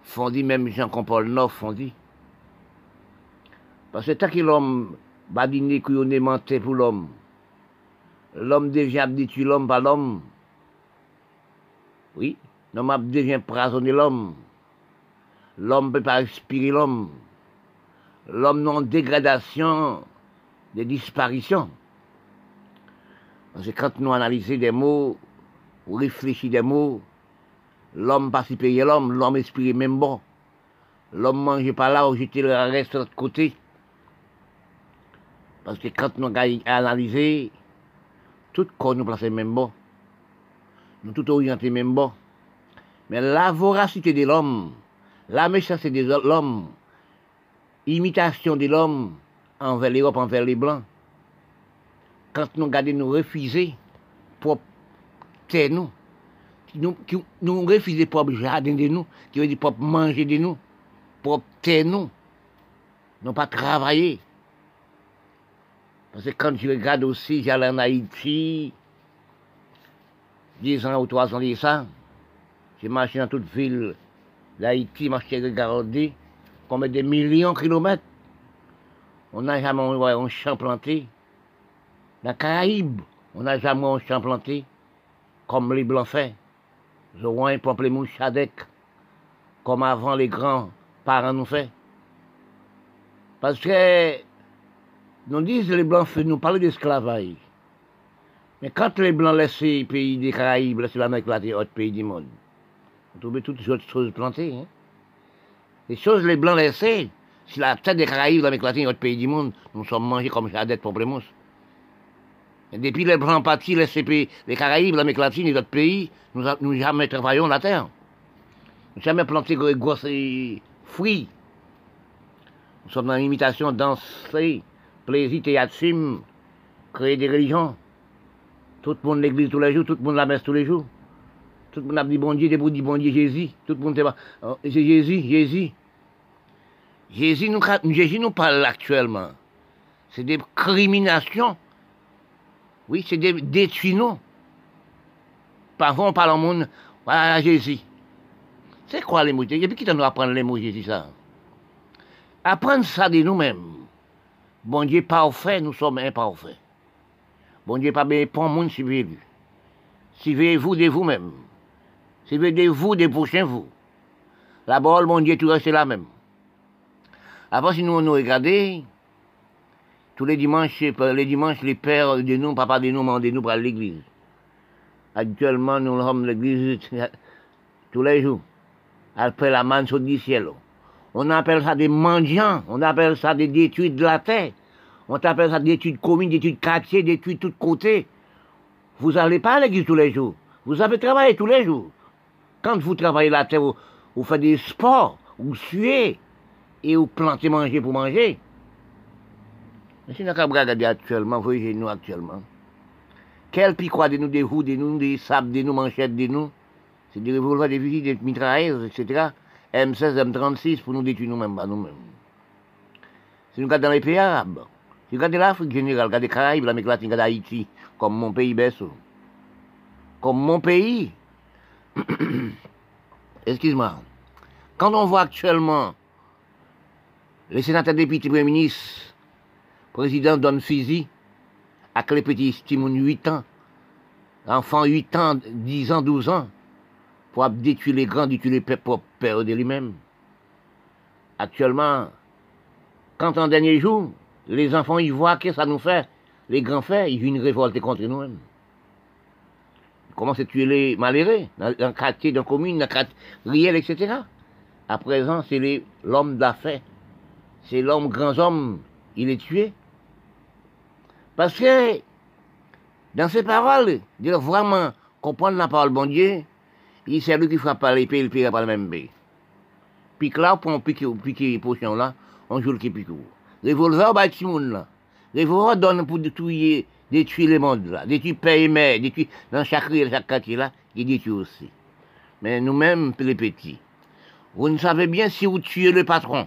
fondis, même Jean-Paul Nord fondis. Parce que tant que l'homme qu'on est menté pour l'homme, l'homme devient habitué l'homme par l'homme. Oui, l'homme devient prisonnier l'homme. L'homme ne peut pas respirer l'homme. L'homme non dégradation, de disparition. Parce que quand nous analysons des mots, ou réfléchir des mots, l'homme pas si payer l'homme, l'homme esprit même bon. L'homme mange pas là, ou jeter le reste de l'autre côté. Parce que quand nous analysé, tout corps nous place même bon. Nous tout orienté même bon. Mais la voracité de l'homme, la méchanceté de l'homme, imitation de l'homme envers l'Europe, envers les Blancs, quand nous regardons nous refuser pour c'est nous, nous, qui nous propre jardin de nous, qui veut dire propre manger de nous, propre terre nous. pas travaillé. Parce que quand je regarde aussi, j'allais en Haïti, 10 ans ou 3 ans j'ai marché dans toute ville d'Haïti, marché regarder, combien de millions de kilomètres. On n'a jamais un champ planté. Dans la Caraïbe, on n'a jamais un champ planté, comme les Blancs ont un pamplemousse chadec, comme avant les grands parents nous fait. Parce que nous disent les Blancs, nous parlent d'esclavage. Mais quand les Blancs laissent les pays des Caraïbes, laissent l'Amérique latine, autre pays du monde, vous trouvez toutes les autres choses plantées. Hein? Les choses les Blancs laissées, si la tête des Caraïbes, l'Amérique latine, autre pays du monde, nous sommes mangés comme chadette pour Et depuis les Blancs partis, laissés pays, les Caraïbes, l'Amérique latine et d'autres pays, nous, nous jamais travaillons la terre. Nous jamais planté grosses fruits. Nous sommes dans l'imitation, danser, plaisir, théâtre, créer des religions. Tout le monde l'église tous les jours, tout le monde la messe tous les jours. Tout le monde a dit bon Dieu, debout dit bon Dieu Jésus. Tout le monde c'est Jésus, Jésus. Jésus nous, Jésus nous parle actuellement. C'est des criminations. Oui, c'est des détruisons. Parfois, on parle au monde, voilà Jésus. C'est quoi les mots Et puis qui t'en apprendre les mots Jésus ça? Apprendre ça de nous-mêmes. Bon Dieu parfait, nous sommes imparfaits. Bon Dieu pas bien pour le monde vous Suivez-vous de vous-même. De vous des prochains vous. La parole, mon Dieu, tout reste la même. Avant, si nous nous regardons, tous les dimanches, les dimanches, les pères de nous, papa de nous, maman de nous pour l'église. Actuellement, nous sommes l'église tous les jours. Après la manne du ciel. On appelle ça des mendiants, on appelle ça des détruits de la terre. On appelle ça des études communes, des études quartiers, des études de tous côtés. Vous n'allez pas à l'église tous les jours. Vous avez travaillé tous les jours. Quand vous travaillez la terre, vous, faites des sports, vous suez et vous plantez manger pour manger. Mais si nous regardons actuellement, vous voyez nous actuellement. Quel picrois de nous, des roues de nous, des sables de nous, manchettes de nous, c'est des revolvers, des fusils, des mitrailleuses, etc. M16, M36 pour nous détruire nous-mêmes, nous-mêmes. Si nous regardons les pays arabes, si vous regardez l'Afrique générale, regardez les Caraïbes, l'Amérique latine, regardez Haïti, comme mon pays. Comme mon pays. Excuse-moi. Quand on voit actuellement les sénateurs députés, premier ministre, président donne fusil avec les petits Timon 8 ans, enfants 8 ans, 10 ans, 12 ans, pour détruire les grands, détruire les pères père de lui-même. Actuellement, quand en dernier jour, les enfants, ils voient que ça nous fait. Les grands faits, ils viennent une révolte contre nous-mêmes. Ils commencent à tuer les malheureux, dans le quartier, dans la commune, dans le quartier réel, etc. À présent, c'est l'homme d'affaires. C'est l'homme, grand homme, il est tué. Parce que, dans ces paroles, de vraiment comprendre la parole bon Dieu, il c'est lui qui frappe par l'épée, il pire par le même bé. Puis là, pour on pique, pique potion là, on joue le qui pique. Revolver, bah, petit monde, là. Revolver donne pour détruire, détruire le monde, là? Détruire père et mère, détruire, dans chaque rue, chaque quartier, là, il détruit aussi. Mais nous-mêmes, les petits, vous ne savez bien si vous tuez le patron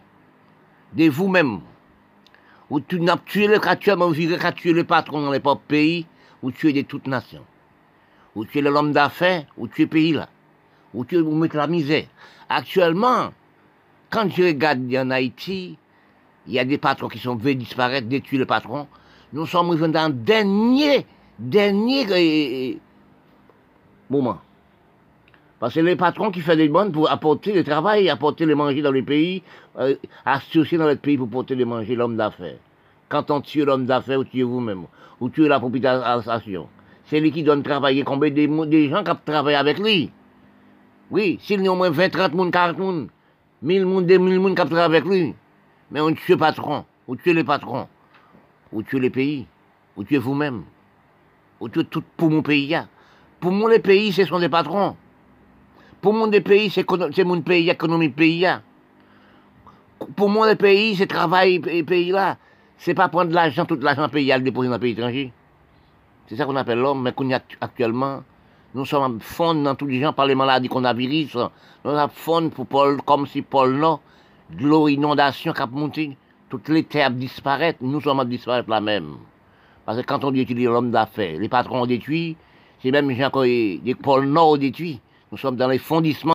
de vous-même. Vous tuez le, actuellement, vous virez tuer le patron dans les propres pays, vous tuez de toute nation. Vous tuez l'homme d'affaires, vous tuez pays là. Vous tuez, vous mettez la misère. Actuellement, quand je regarde en Haïti, il y a des patrons qui sont venus disparaître, détruire le patron. Nous sommes dans le dernier, dernier euh, moment. Parce que les patrons qui font des bonnes pour apporter le travail, apporter le manger dans le pays, euh, associer dans le pays pour porter le manger l'homme d'affaires. Quand on tue l'homme d'affaires, vous tuez vous-même. Vous tuez la population. C'est lui qui donne travailler. Combien de, des gens qui travaillent avec lui? Oui, s'il y a au moins 20, 30 personnes, 40 personnes, 1000 personnes, 2000 personnes qui travaillent avec lui, mais on tue le patron, on tue les patrons, on tue les pays, on tue vous-même, on tue tout pour mon pays. Pour mon les pays, ce sont des patrons. Pour mon pays, c'est mon pays, économie pays. Pour mon les pays, c'est travail pays là. C'est pas prendre l'argent, tout l'argent pays, le déposer dans le pays étranger. C'est ça qu'on appelle l'homme, mais qu'on a actuellement, nous sommes fond dans tous les gens par les maladies qu'on a virus. Nous sommes fond pour Paul, comme si Paul non, de l'eau inondation qui a monté toutes les terres disparaissent, nous sommes à disparaître là même. Parce que quand on détruit l'homme d'affaires, les patrons ont détruit, c'est même gens qui des pôles nord détruits. Nous sommes dans les fondissements.